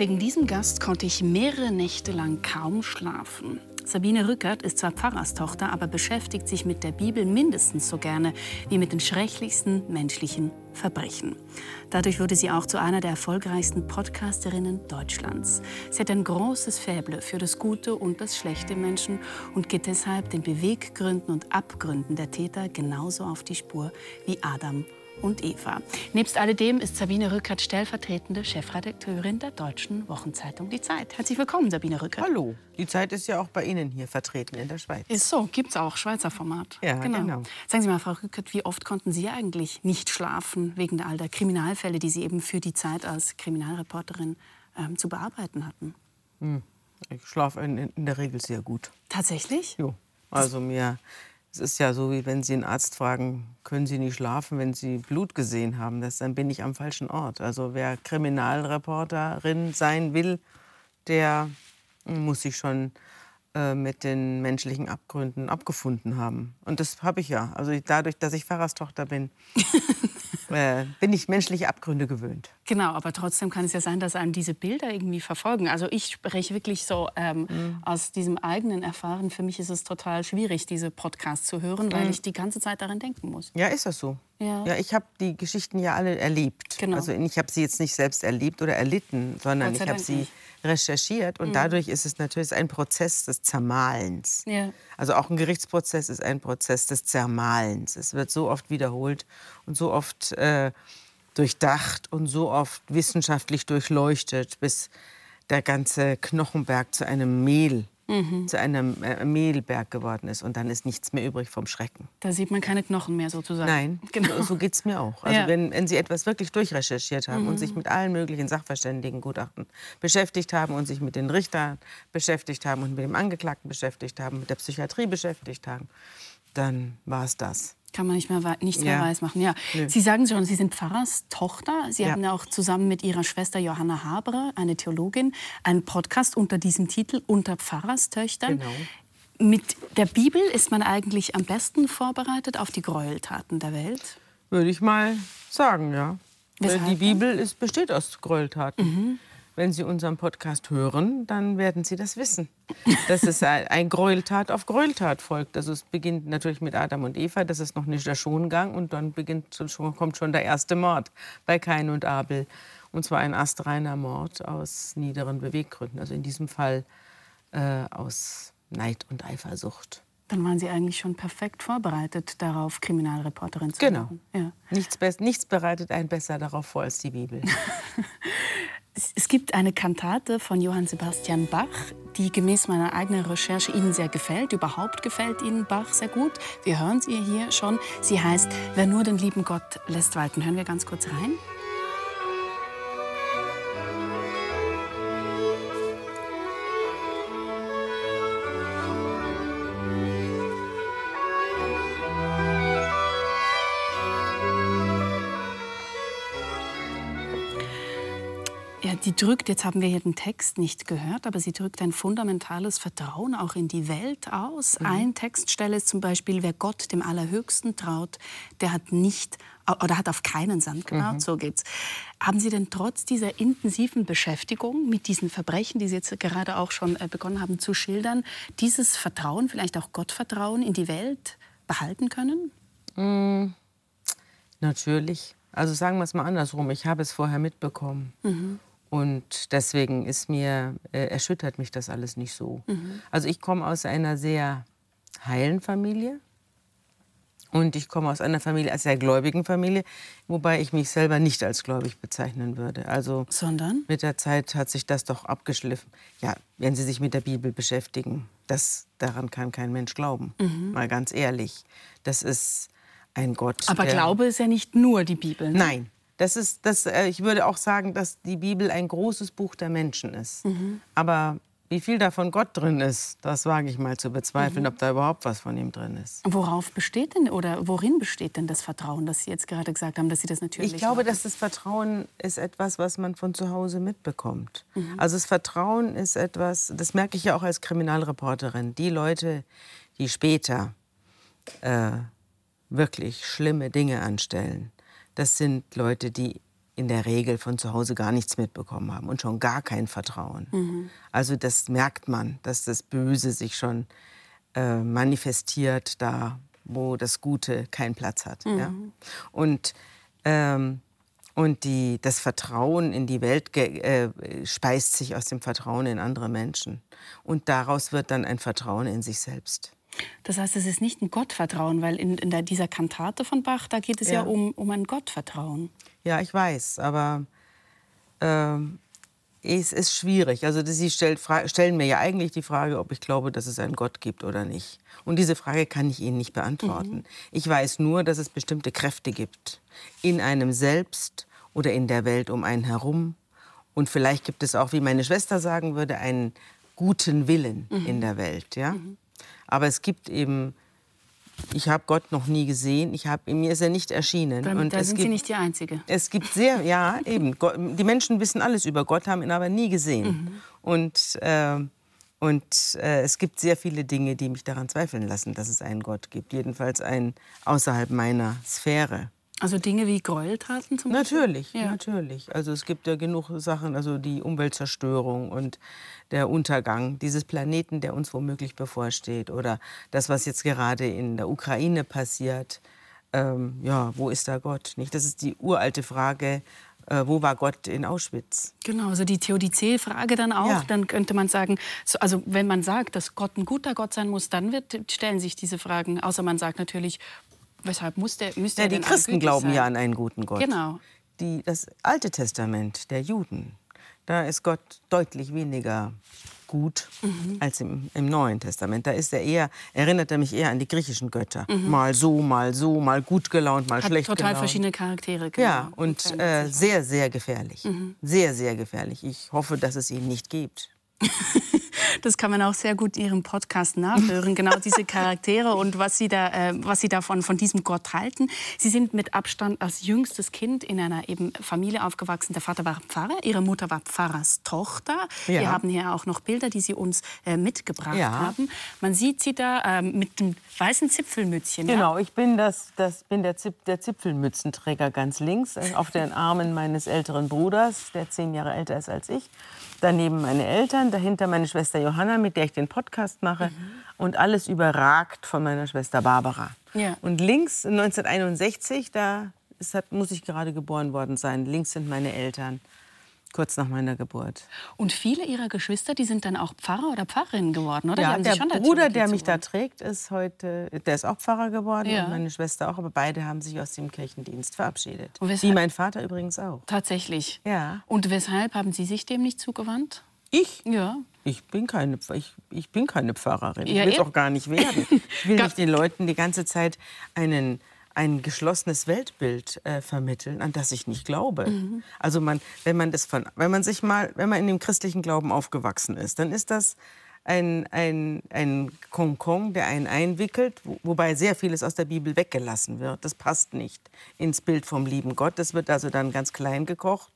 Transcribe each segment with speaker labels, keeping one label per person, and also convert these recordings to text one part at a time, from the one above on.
Speaker 1: Wegen diesem Gast konnte ich mehrere Nächte lang kaum schlafen. Sabine Rückert ist zwar Pfarrerstochter, aber beschäftigt sich mit der Bibel mindestens so gerne wie mit den schrecklichsten menschlichen Verbrechen. Dadurch wurde sie auch zu einer der erfolgreichsten Podcasterinnen Deutschlands. Sie hat ein großes Faible für das Gute und das Schlechte Menschen und geht deshalb den Beweggründen und Abgründen der Täter genauso auf die Spur wie Adam und Eva. Nebst alledem ist Sabine Rückert stellvertretende Chefredakteurin der deutschen Wochenzeitung Die Zeit. Herzlich willkommen, Sabine Rückert.
Speaker 2: Hallo. Die Zeit ist ja auch bei Ihnen hier vertreten in der Schweiz.
Speaker 1: Ist so, gibt es auch, Schweizer Format.
Speaker 2: Ja, genau. genau.
Speaker 1: Sagen Sie mal, Frau Rückert, wie oft konnten Sie eigentlich nicht schlafen wegen all der Kriminalfälle, die Sie eben für die Zeit als Kriminalreporterin ähm, zu bearbeiten hatten?
Speaker 2: Hm. Ich schlafe in, in, der Regel sehr gut.
Speaker 1: Tatsächlich?
Speaker 2: Jo. Also mir es ist ja so, wie wenn Sie einen Arzt fragen, können Sie nicht schlafen, wenn Sie Blut gesehen haben. Das, dann bin ich am falschen Ort. Also wer Kriminalreporterin sein will, der muss sich schon äh, mit den menschlichen Abgründen abgefunden haben. Und das habe ich ja. Also dadurch, dass ich Pfarrerstochter bin, äh, bin ich menschliche Abgründe gewöhnt.
Speaker 1: Genau, aber trotzdem kann es ja sein, dass einem diese Bilder irgendwie verfolgen. Also ich spreche wirklich so ähm, mhm. aus diesem eigenen Erfahren. Für mich ist es total schwierig, diese Podcasts zu hören, weil mhm. ich die ganze Zeit daran denken muss.
Speaker 2: Ja, ist das so? Ja, ja ich habe die Geschichten ja alle erlebt. Genau. Also ich habe sie jetzt nicht selbst erlebt oder erlitten, sondern ich habe sie recherchiert. Und mhm. dadurch ist es natürlich ein Prozess des Zermahlens. Ja. Also auch ein Gerichtsprozess ist ein Prozess des Zermahlens. Es wird so oft wiederholt und so oft äh, durchdacht und so oft wissenschaftlich durchleuchtet, bis der ganze Knochenberg zu einem Mehl mhm. zu einem äh, Mehlberg geworden ist. Und dann ist nichts mehr übrig vom Schrecken.
Speaker 1: Da sieht man keine Knochen mehr sozusagen.
Speaker 2: Nein, genau. so geht es mir auch. Also ja. wenn, wenn Sie etwas wirklich durchrecherchiert haben mhm. und sich mit allen möglichen Sachverständigengutachten beschäftigt haben und sich mit den Richtern beschäftigt haben und mit dem Angeklagten beschäftigt haben, mit der Psychiatrie beschäftigt haben, dann war es das.
Speaker 1: Kann man nicht mehr, nichts ja. mehr weiß machen. Ja. Sie sagen schon, Sie sind Pfarrers Tochter. Sie ja. haben ja auch zusammen mit Ihrer Schwester Johanna Haberer, eine Theologin, einen Podcast unter diesem Titel Unter Pfarrerstöchtern. Genau. Mit der Bibel ist man eigentlich am besten vorbereitet auf die Gräueltaten der Welt?
Speaker 2: Würde ich mal sagen, ja. Weshalb die Bibel ist, besteht aus Gräueltaten. Mhm. Wenn Sie unseren Podcast hören, dann werden Sie das wissen. Dass es ein Gräueltat auf Gräueltat folgt. Also es beginnt natürlich mit Adam und Eva, das ist noch nicht der Schongang und dann beginnt, kommt schon der erste Mord bei Kain und Abel. Und zwar ein astreiner Mord aus niederen Beweggründen. Also in diesem Fall äh, aus Neid und Eifersucht.
Speaker 1: Dann waren Sie eigentlich schon perfekt vorbereitet darauf, Kriminalreporterin zu
Speaker 2: genau. werden. Genau. Ja. Nichts, nichts bereitet einen besser darauf vor als die Bibel.
Speaker 1: Es gibt eine Kantate von Johann Sebastian Bach, die gemäß meiner eigenen Recherche Ihnen sehr gefällt. Überhaupt gefällt Ihnen Bach sehr gut. Wir hören sie hier schon. Sie heißt Wer nur den lieben Gott lässt walten. Hören wir ganz kurz rein. Sie drückt, jetzt haben wir hier den Text nicht gehört, aber sie drückt ein fundamentales Vertrauen auch in die Welt aus. Mhm. Ein Textstelle ist zum Beispiel, wer Gott dem Allerhöchsten traut, der hat nicht oder hat auf keinen Sand gebaut, mhm. so geht's. Haben Sie denn trotz dieser intensiven Beschäftigung mit diesen Verbrechen, die Sie jetzt gerade auch schon äh, begonnen haben zu schildern, dieses Vertrauen, vielleicht auch Gottvertrauen in die Welt behalten können?
Speaker 2: Mhm. Natürlich. Also sagen wir es mal andersrum. Ich habe es vorher mitbekommen. Mhm. Und deswegen ist mir, äh, erschüttert mich das alles nicht so. Mhm. Also ich komme aus einer sehr heilen Familie. Und ich komme aus einer Familie, als sehr gläubigen Familie, wobei ich mich selber nicht als gläubig bezeichnen würde. Also
Speaker 1: Sondern?
Speaker 2: mit der Zeit hat sich das doch abgeschliffen. Ja, wenn Sie sich mit der Bibel beschäftigen, das, daran kann kein Mensch glauben. Mhm. Mal ganz ehrlich. Das ist ein Gott.
Speaker 1: Aber Glaube ist ja nicht nur die Bibel.
Speaker 2: Ne? Nein, das ist, das, äh, ich würde auch sagen, dass die Bibel ein großes Buch der Menschen ist. Mhm. Aber wie viel davon Gott drin ist, das wage ich mal zu bezweifeln, mhm. ob da überhaupt was von ihm drin ist.
Speaker 1: Worauf besteht denn oder worin besteht denn das Vertrauen, das Sie jetzt gerade gesagt haben, dass Sie das natürlich?
Speaker 2: Ich glaube, dass das Vertrauen ist etwas, was man von zu Hause mitbekommt. Mhm. Also das Vertrauen ist etwas, das merke ich ja auch als Kriminalreporterin. Die Leute, die später äh, wirklich schlimme Dinge anstellen, das sind Leute, die in der Regel von zu Hause gar nichts mitbekommen haben und schon gar kein Vertrauen. Mhm. Also das merkt man, dass das Böse sich schon äh, manifestiert da, wo das Gute keinen Platz hat. Mhm. Ja? Und, ähm, und die, das Vertrauen in die Welt äh, speist sich aus dem Vertrauen in andere Menschen. Und daraus wird dann ein Vertrauen in sich selbst.
Speaker 1: Das heißt, es ist nicht ein Gottvertrauen, weil in, in der, dieser Kantate von Bach, da geht es ja, ja um, um ein Gottvertrauen.
Speaker 2: Ja, ich weiß, aber äh, es ist schwierig. Also Sie stellt, stellen mir ja eigentlich die Frage, ob ich glaube, dass es einen Gott gibt oder nicht. Und diese Frage kann ich Ihnen nicht beantworten. Mhm. Ich weiß nur, dass es bestimmte Kräfte gibt in einem selbst oder in der Welt um einen herum. Und vielleicht gibt es auch, wie meine Schwester sagen würde, einen guten Willen mhm. in der Welt. Ja? Mhm. Aber es gibt eben, ich habe Gott noch nie gesehen, ich hab, mir ist er nicht erschienen.
Speaker 1: Dann, und da sind gibt, Sie nicht die Einzige.
Speaker 2: Es gibt sehr, ja, eben. Gott, die Menschen wissen alles über Gott, haben ihn aber nie gesehen. Mhm. Und, äh, und äh, es gibt sehr viele Dinge, die mich daran zweifeln lassen, dass es einen Gott gibt. Jedenfalls einen außerhalb meiner Sphäre.
Speaker 1: Also Dinge wie Gräueltaten zum
Speaker 2: Beispiel? Natürlich, ja. natürlich. Also es gibt ja genug Sachen, also die Umweltzerstörung und der Untergang dieses Planeten, der uns womöglich bevorsteht. Oder das, was jetzt gerade in der Ukraine passiert. Ähm, ja, wo ist da Gott? Nicht? Das ist die uralte Frage, äh, wo war Gott in Auschwitz?
Speaker 1: Genau, also die Theodizee-Frage dann auch. Ja. Dann könnte man sagen, so, also wenn man sagt, dass Gott ein guter Gott sein muss, dann wird, stellen sich diese Fragen. Außer man sagt natürlich, Weshalb muss der, müsste
Speaker 2: ja,
Speaker 1: Die
Speaker 2: Christen glauben sein? ja an einen guten Gott.
Speaker 1: Genau.
Speaker 2: Die, das Alte Testament der Juden, da ist Gott deutlich weniger gut mhm. als im, im, Neuen Testament. Da ist er eher, erinnert er mich eher an die griechischen Götter. Mhm. Mal so, mal so, mal gut gelaunt, mal
Speaker 1: Hat
Speaker 2: schlecht
Speaker 1: total
Speaker 2: gelaunt.
Speaker 1: verschiedene Charaktere. Genau.
Speaker 2: Ja, und äh, sehr, sehr gefährlich. Mhm. Sehr, sehr gefährlich. Ich hoffe, dass es ihn nicht gibt.
Speaker 1: Das kann man auch sehr gut in Ihrem Podcast nachhören, genau diese Charaktere und was Sie, da, äh, was Sie davon von diesem Gott halten. Sie sind mit Abstand als jüngstes Kind in einer eben Familie aufgewachsen. Der Vater war Pfarrer, Ihre Mutter war Pfarrers Tochter. Ja. Wir haben hier auch noch Bilder, die Sie uns äh, mitgebracht ja. haben. Man sieht Sie da äh, mit dem weißen Zipfelmützchen.
Speaker 2: Genau, ja? ich bin, das, das, bin der, Zip, der Zipfelmützenträger ganz links, äh, auf den Armen meines älteren Bruders, der zehn Jahre älter ist als ich. Daneben meine Eltern, dahinter meine Schwester Johanna, mit der ich den Podcast mache. Mhm. Und alles überragt von meiner Schwester Barbara. Ja. Und links 1961, da ist, muss ich gerade geboren worden sein. Links sind meine Eltern kurz nach meiner Geburt.
Speaker 1: Und viele Ihrer Geschwister, die sind dann auch Pfarrer oder Pfarrerinnen geworden, oder?
Speaker 2: Ja, der Bruder, der mich da trägt, ist heute, der ist auch Pfarrer geworden ja. und meine Schwester auch, aber beide haben sich aus dem Kirchendienst verabschiedet. Wie mein Vater übrigens auch.
Speaker 1: Tatsächlich?
Speaker 2: Ja.
Speaker 1: Und weshalb haben Sie sich dem nicht zugewandt?
Speaker 2: Ich?
Speaker 1: Ja.
Speaker 2: Ich bin keine, ich, ich bin keine Pfarrerin. Ja, ich will es auch gar nicht werden. Ich will nicht den Leuten die ganze Zeit einen ein geschlossenes Weltbild äh, vermitteln, an das ich nicht glaube. Mhm. Also man, wenn man das von, wenn man sich mal, wenn man in dem christlichen Glauben aufgewachsen ist, dann ist das ein, ein, ein Konkon, der einen einwickelt, wo, wobei sehr vieles aus der Bibel weggelassen wird. Das passt nicht ins Bild vom lieben Gott. Das wird also dann ganz klein gekocht.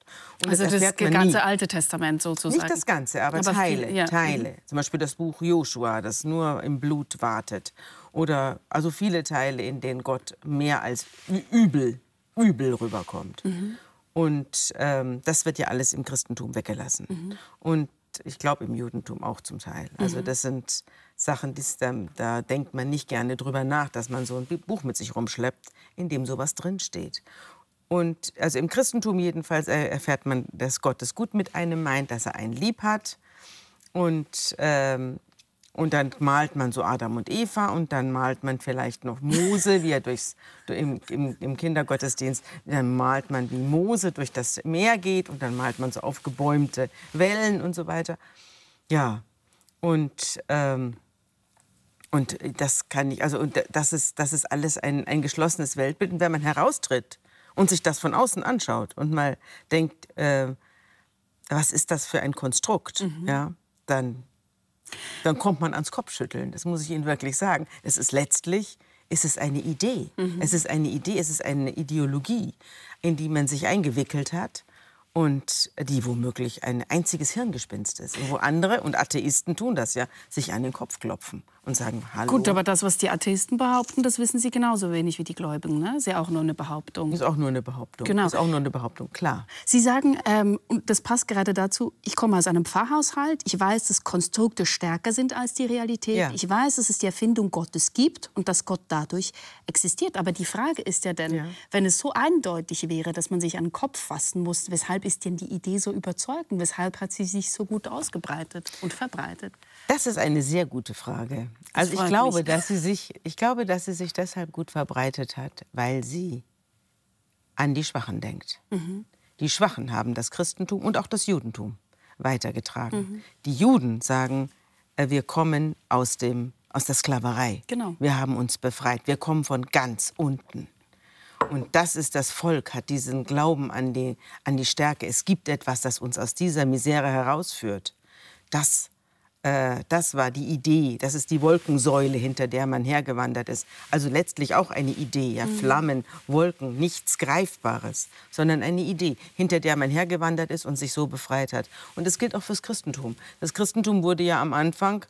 Speaker 1: also das, das ganze nie. Alte Testament sozusagen.
Speaker 2: Nicht das Ganze, aber, aber Teile. Viel, ja. Teile. Mhm. Zum Beispiel das Buch Joshua, das nur im Blut wartet oder also viele Teile, in denen Gott mehr als übel, übel rüberkommt. Mhm. Und ähm, das wird ja alles im Christentum weggelassen. Mhm. Und ich glaube im Judentum auch zum Teil. Also mhm. das sind Sachen, da, da, denkt man nicht gerne drüber nach, dass man so ein Buch mit sich rumschleppt, in dem sowas drinsteht. Und also im Christentum jedenfalls erfährt man, dass Gott es gut mit einem meint, dass er einen lieb hat. Und ähm, und dann malt man so Adam und Eva und dann malt man vielleicht noch Mose, wie er durchs, im, im, im, Kindergottesdienst, dann malt man, wie Mose durch das Meer geht und dann malt man so aufgebäumte Wellen und so weiter. Ja, und, ähm, und das kann ich, also und das ist, das ist alles ein, ein geschlossenes Weltbild. Und wenn man heraustritt und sich das von außen anschaut und mal denkt, äh, was ist das für ein Konstrukt, mhm. ja, dann dann kommt man ans Kopfschütteln. Das muss ich Ihnen wirklich sagen. Es ist letztlich ist es eine Idee. Mhm. Es ist eine Idee, es ist eine Ideologie, in die man sich eingewickelt hat und die womöglich ein einziges Hirngespinst ist. Und wo andere, und Atheisten tun das ja, sich an den Kopf klopfen und sagen, hallo.
Speaker 1: Gut, aber das, was die Atheisten behaupten, das wissen sie genauso wenig wie die Gläubigen. Ne? Ist ja auch nur eine Behauptung.
Speaker 2: Ist auch nur eine Behauptung. Genau. Ist auch nur eine Behauptung, klar.
Speaker 1: Sie sagen, ähm, und das passt gerade dazu, ich komme aus einem Pfarrhaushalt, ich weiß, dass Konstrukte stärker sind als die Realität. Ja. Ich weiß, dass es die Erfindung Gottes gibt und dass Gott dadurch existiert. Aber die Frage ist ja dann, ja. wenn es so eindeutig wäre, dass man sich an den Kopf fassen muss, weshalb ist denn die Idee so überzeugend? Weshalb hat sie sich so gut ausgebreitet und verbreitet?
Speaker 2: Das ist eine sehr gute Frage. Also ich glaube, mich. dass sie sich, ich glaube, dass sie sich deshalb gut verbreitet hat, weil sie an die Schwachen denkt. Mhm. Die Schwachen haben das Christentum und auch das Judentum weitergetragen. Mhm. Die Juden sagen, äh, wir kommen aus, dem, aus der Sklaverei. Genau. Wir haben uns befreit. Wir kommen von ganz unten. Und das ist das Volk, hat diesen Glauben an die, an die Stärke. Es gibt etwas, das uns aus dieser Misere herausführt. Das äh, das war die Idee. Das ist die Wolkensäule, hinter der man hergewandert ist. Also letztlich auch eine Idee. Ja? Mhm. Flammen, Wolken, nichts Greifbares, sondern eine Idee, hinter der man hergewandert ist und sich so befreit hat. Und das gilt auch fürs Christentum. Das Christentum wurde ja am Anfang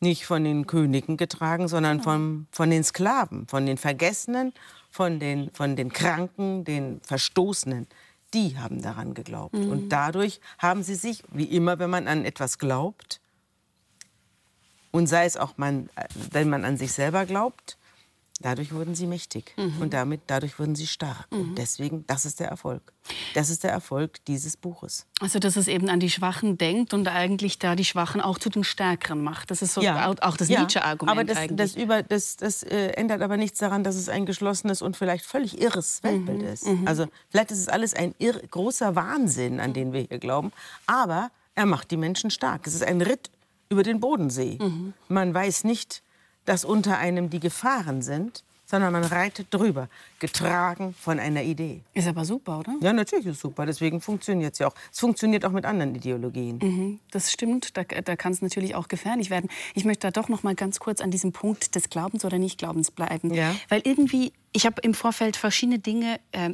Speaker 2: nicht von den Königen getragen, sondern von, von den Sklaven, von den Vergessenen, von den, von den Kranken, den Verstoßenen. Die haben daran geglaubt. Mhm. Und dadurch haben sie sich, wie immer, wenn man an etwas glaubt, und sei es auch, man, wenn man an sich selber glaubt, dadurch wurden sie mächtig. Mhm. Und damit, dadurch wurden sie stark. Mhm. Und deswegen, das ist der Erfolg. Das ist der Erfolg dieses Buches.
Speaker 1: Also, dass es eben an die Schwachen denkt und eigentlich da die Schwachen auch zu den Stärkeren macht. Das ist so ja. auch das ja. Nietzsche-Argument.
Speaker 2: Aber das, das, über, das, das äh, ändert aber nichts daran, dass es ein geschlossenes und vielleicht völlig irres Weltbild mhm. ist. Mhm. Also, vielleicht ist es alles ein irr, großer Wahnsinn, an den wir hier glauben. Aber er macht die Menschen stark. Es ist ein Ritt über den Bodensee. Mhm. Man weiß nicht, dass unter einem die Gefahren sind, sondern man reitet drüber, getragen von einer Idee.
Speaker 1: Ist aber super, oder?
Speaker 2: Ja, natürlich ist es super. Deswegen funktioniert es ja auch. Es funktioniert auch mit anderen Ideologien.
Speaker 1: Mhm, das stimmt. Da, da kann es natürlich auch gefährlich werden. Ich möchte da doch noch mal ganz kurz an diesem Punkt des Glaubens oder Nichtglaubens bleiben. Ja. Weil irgendwie, ich habe im Vorfeld verschiedene Dinge äh,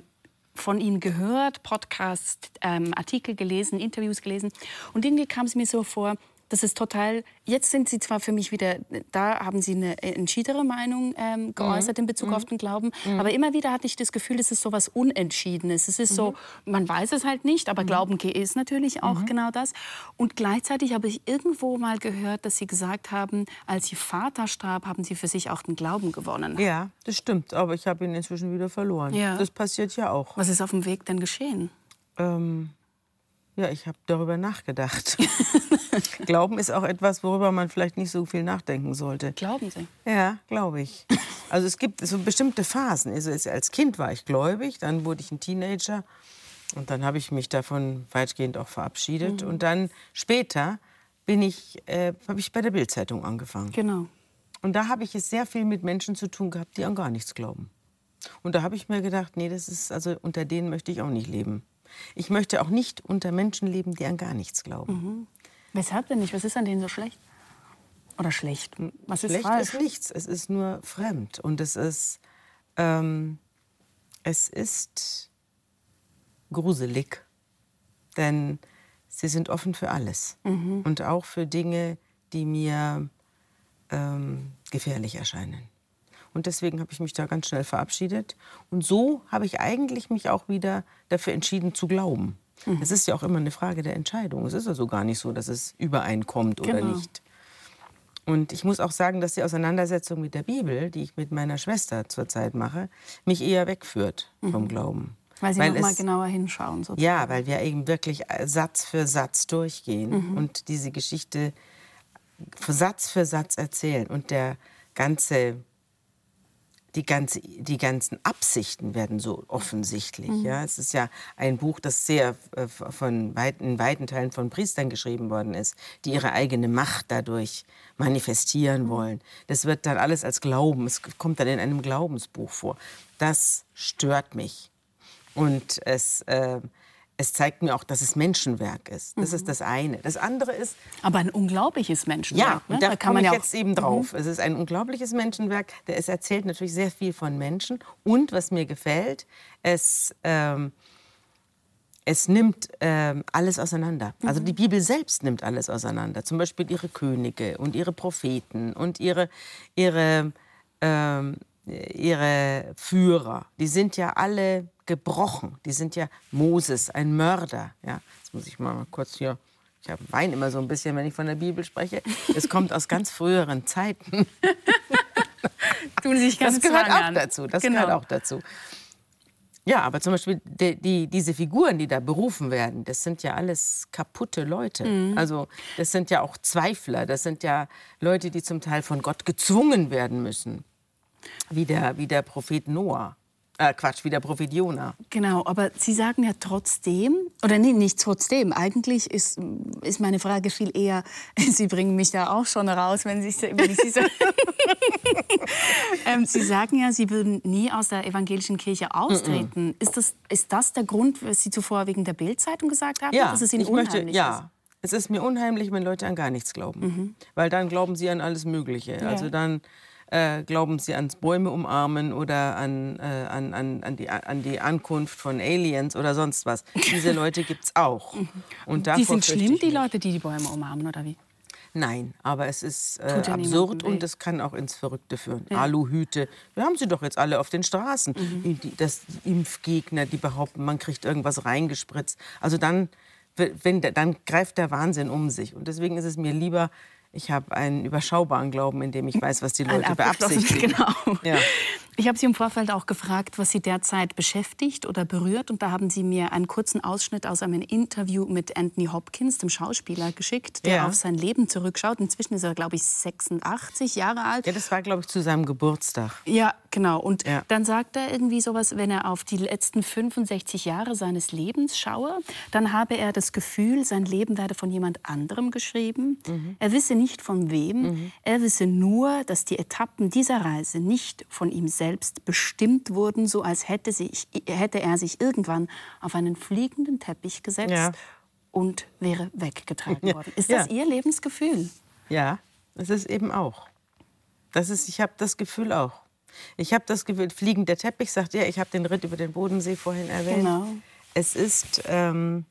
Speaker 1: von Ihnen gehört, Podcasts, ähm, Artikel gelesen, Interviews gelesen. Und irgendwie kam es mir so vor, das ist total. Jetzt sind Sie zwar für mich wieder, da haben Sie eine entschiedenere Meinung ähm, geäußert mhm. in Bezug mhm. auf den Glauben, mhm. aber immer wieder hatte ich das Gefühl, es ist so was Unentschiedenes. Es ist so, mhm. man weiß es halt nicht, aber mhm. Glauben ist natürlich auch mhm. genau das. Und gleichzeitig habe ich irgendwo mal gehört, dass Sie gesagt haben, als Ihr Vater starb, haben Sie für sich auch den Glauben gewonnen.
Speaker 2: Ja, das stimmt, aber ich habe ihn inzwischen wieder verloren. Ja. Das passiert ja auch.
Speaker 1: Was ist auf dem Weg denn geschehen? Ähm,
Speaker 2: ja, ich habe darüber nachgedacht. Glauben ist auch etwas, worüber man vielleicht nicht so viel nachdenken sollte.
Speaker 1: Glauben Sie?
Speaker 2: Ja, glaube ich. Also es gibt so bestimmte Phasen. Also als Kind war ich gläubig, dann wurde ich ein Teenager und dann habe ich mich davon weitgehend auch verabschiedet. Mhm. Und dann später bin ich, äh, habe ich bei der Bildzeitung angefangen.
Speaker 1: Genau.
Speaker 2: Und da habe ich es sehr viel mit Menschen zu tun gehabt, die an gar nichts glauben. Und da habe ich mir gedacht, nee, das ist also unter denen möchte ich auch nicht leben. Ich möchte auch nicht unter Menschen leben, die an gar nichts glauben. Mhm.
Speaker 1: Weshalb denn nicht? Was ist an denen so schlecht? Oder schlecht?
Speaker 2: Was ist schlecht falsch? ist nichts. Es ist nur fremd. Und es ist, ähm, es ist gruselig. Denn sie sind offen für alles. Mhm. Und auch für Dinge, die mir ähm, gefährlich erscheinen. Und deswegen habe ich mich da ganz schnell verabschiedet. Und so habe ich eigentlich mich auch wieder dafür entschieden zu glauben. Mhm. Es ist ja auch immer eine Frage der Entscheidung. Es ist also gar nicht so, dass es übereinkommt oder genau. nicht. Und ich muss auch sagen, dass die Auseinandersetzung mit der Bibel, die ich mit meiner Schwester zurzeit mache, mich eher wegführt mhm. vom Glauben.
Speaker 1: Weil Sie weil noch mal genauer hinschauen.
Speaker 2: Sozusagen. Ja, weil wir eben wirklich Satz für Satz durchgehen mhm. und diese Geschichte Satz für Satz erzählen. Und der ganze die, ganze, die ganzen Absichten werden so offensichtlich. Mhm. Ja? Es ist ja ein Buch, das sehr äh, von weiten, in weiten Teilen von Priestern geschrieben worden ist, die ihre eigene Macht dadurch manifestieren mhm. wollen. Das wird dann alles als Glauben, es kommt dann in einem Glaubensbuch vor. Das stört mich. Und es, äh, es zeigt mir auch, dass es Menschenwerk ist. Das mhm. ist das eine. Das andere ist.
Speaker 1: Aber ein unglaubliches Menschenwerk.
Speaker 2: Ja, ne? da, da kann man ja jetzt eben drauf. Mhm. Es ist ein unglaubliches Menschenwerk. Es erzählt natürlich sehr viel von Menschen. Und was mir gefällt, es, ähm, es nimmt äh, alles auseinander. Also die Bibel selbst nimmt alles auseinander. Zum Beispiel ihre Könige und ihre Propheten und ihre, ihre, äh, ihre Führer. Die sind ja alle gebrochen. Die sind ja Moses, ein Mörder. Ja, jetzt muss ich mal kurz hier. Ich weine immer so ein bisschen, wenn ich von der Bibel spreche. Es kommt aus ganz früheren Zeiten.
Speaker 1: Tun sich ganz
Speaker 2: das gehört auch dazu. Das genau. gehört auch dazu. Ja, aber zum Beispiel die, die, diese Figuren, die da berufen werden, das sind ja alles kaputte Leute. Mhm. Also das sind ja auch Zweifler, das sind ja Leute, die zum Teil von Gott gezwungen werden müssen, wie der, wie der Prophet Noah. Äh, Quatsch, wie der Prophet Jona.
Speaker 1: Genau, aber Sie sagen ja trotzdem, oder nee, nicht trotzdem, eigentlich ist, ist meine Frage viel eher, Sie bringen mich da auch schon raus, wenn Sie, wenn Sie so ähm, Sie sagen ja, Sie würden nie aus der evangelischen Kirche austreten. Mm -mm. Ist, das, ist das der Grund, was Sie zuvor wegen der Bildzeitung gesagt haben,
Speaker 2: ja, dass es Ihnen ich unheimlich möchte, ja. Es ist mir unheimlich, wenn Leute an gar nichts glauben. Mhm. Weil dann glauben sie an alles Mögliche. Ja. Also dann äh, glauben sie ans Bäume umarmen oder an, äh, an, an, an, die, an die Ankunft von Aliens oder sonst was. Diese Leute gibt es auch.
Speaker 1: Und die sind schlimm, die Leute, die die Bäume umarmen, oder wie?
Speaker 2: Nein, aber es ist äh, absurd und es kann auch ins Verrückte führen. Ja. Aluhüte, wir haben sie doch jetzt alle auf den Straßen. Mhm. Die, das, die Impfgegner, die behaupten, man kriegt irgendwas reingespritzt. Also dann, wenn, dann greift der Wahnsinn um sich. Und deswegen ist es mir lieber, ich habe einen überschaubaren Glauben, in dem ich weiß, was die Leute beabsichtigen.
Speaker 1: Genau. Ja. Ich habe Sie im Vorfeld auch gefragt, was Sie derzeit beschäftigt oder berührt. Und da haben Sie mir einen kurzen Ausschnitt aus einem Interview mit Anthony Hopkins, dem Schauspieler, geschickt, der ja. auf sein Leben zurückschaut. Inzwischen ist er, glaube ich, 86 Jahre alt.
Speaker 2: Ja, das war, glaube ich, zu seinem Geburtstag.
Speaker 1: Ja, genau. Und ja. dann sagt er irgendwie sowas, wenn er auf die letzten 65 Jahre seines Lebens schaue, dann habe er das Gefühl, sein Leben werde von jemand anderem geschrieben. Mhm. Er wisse nicht von wem. Mhm. Er wisse nur, dass die Etappen dieser Reise nicht von ihm selbst bestimmt wurden, so als hätte, sich, hätte er sich irgendwann auf einen fliegenden Teppich gesetzt ja. und wäre weggetragen worden. Ist das ja. Ihr Lebensgefühl?
Speaker 2: Ja, das ist eben auch. Das ist, ich habe das Gefühl auch. Ich habe das Gefühl, fliegender Teppich, sagt er, ich habe den Ritt über den Bodensee vorhin erwähnt. Genau. Es ist, ähm,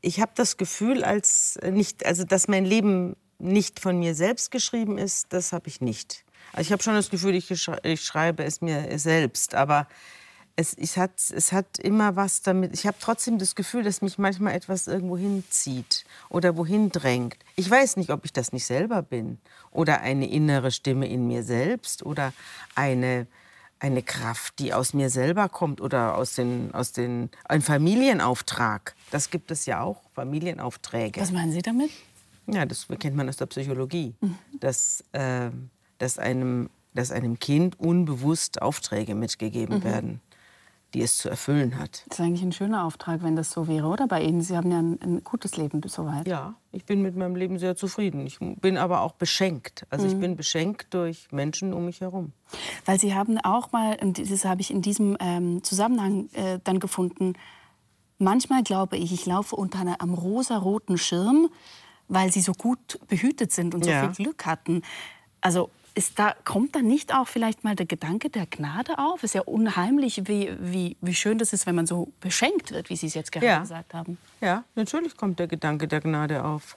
Speaker 2: ich habe das Gefühl, als nicht, also dass mein Leben nicht von mir selbst geschrieben ist, das habe ich nicht. Also ich habe schon das Gefühl, ich, ich, schreibe es mir selbst, aber es, es, hat, es hat immer was damit. Ich habe trotzdem das Gefühl, dass mich manchmal etwas irgendwo hinzieht oder wohin drängt. Ich weiß nicht, ob ich das nicht selber bin oder eine innere Stimme in mir selbst oder eine eine Kraft, die aus mir selber kommt oder aus den, aus den, ein Familienauftrag. Das gibt es ja auch, Familienaufträge.
Speaker 1: Was meinen Sie damit?
Speaker 2: Ja, das kennt man aus der Psychologie. Mhm. Dass, äh, dass einem, dass einem Kind unbewusst Aufträge mitgegeben mhm. werden, die es zu erfüllen hat.
Speaker 1: Das ist eigentlich ein schöner Auftrag, wenn das so wäre, oder bei Ihnen? Sie haben ja ein, ein gutes Leben bis soweit.
Speaker 2: Ja, ich bin mit meinem Leben sehr zufrieden. Ich bin aber auch beschenkt. Also mhm. ich bin beschenkt durch Menschen um mich herum.
Speaker 1: Weil Sie haben auch mal, und das habe ich in diesem ähm, Zusammenhang äh, dann gefunden, manchmal glaube ich, ich laufe unter einem rosa-roten Schirm, weil Sie so gut behütet sind und so ja. viel Glück hatten. Also ist da, kommt da nicht auch vielleicht mal der Gedanke der Gnade auf? Es ist ja unheimlich, wie, wie, wie schön das ist, wenn man so beschenkt wird, wie Sie es jetzt gerade ja. gesagt haben.
Speaker 2: Ja, natürlich kommt der Gedanke der Gnade auf.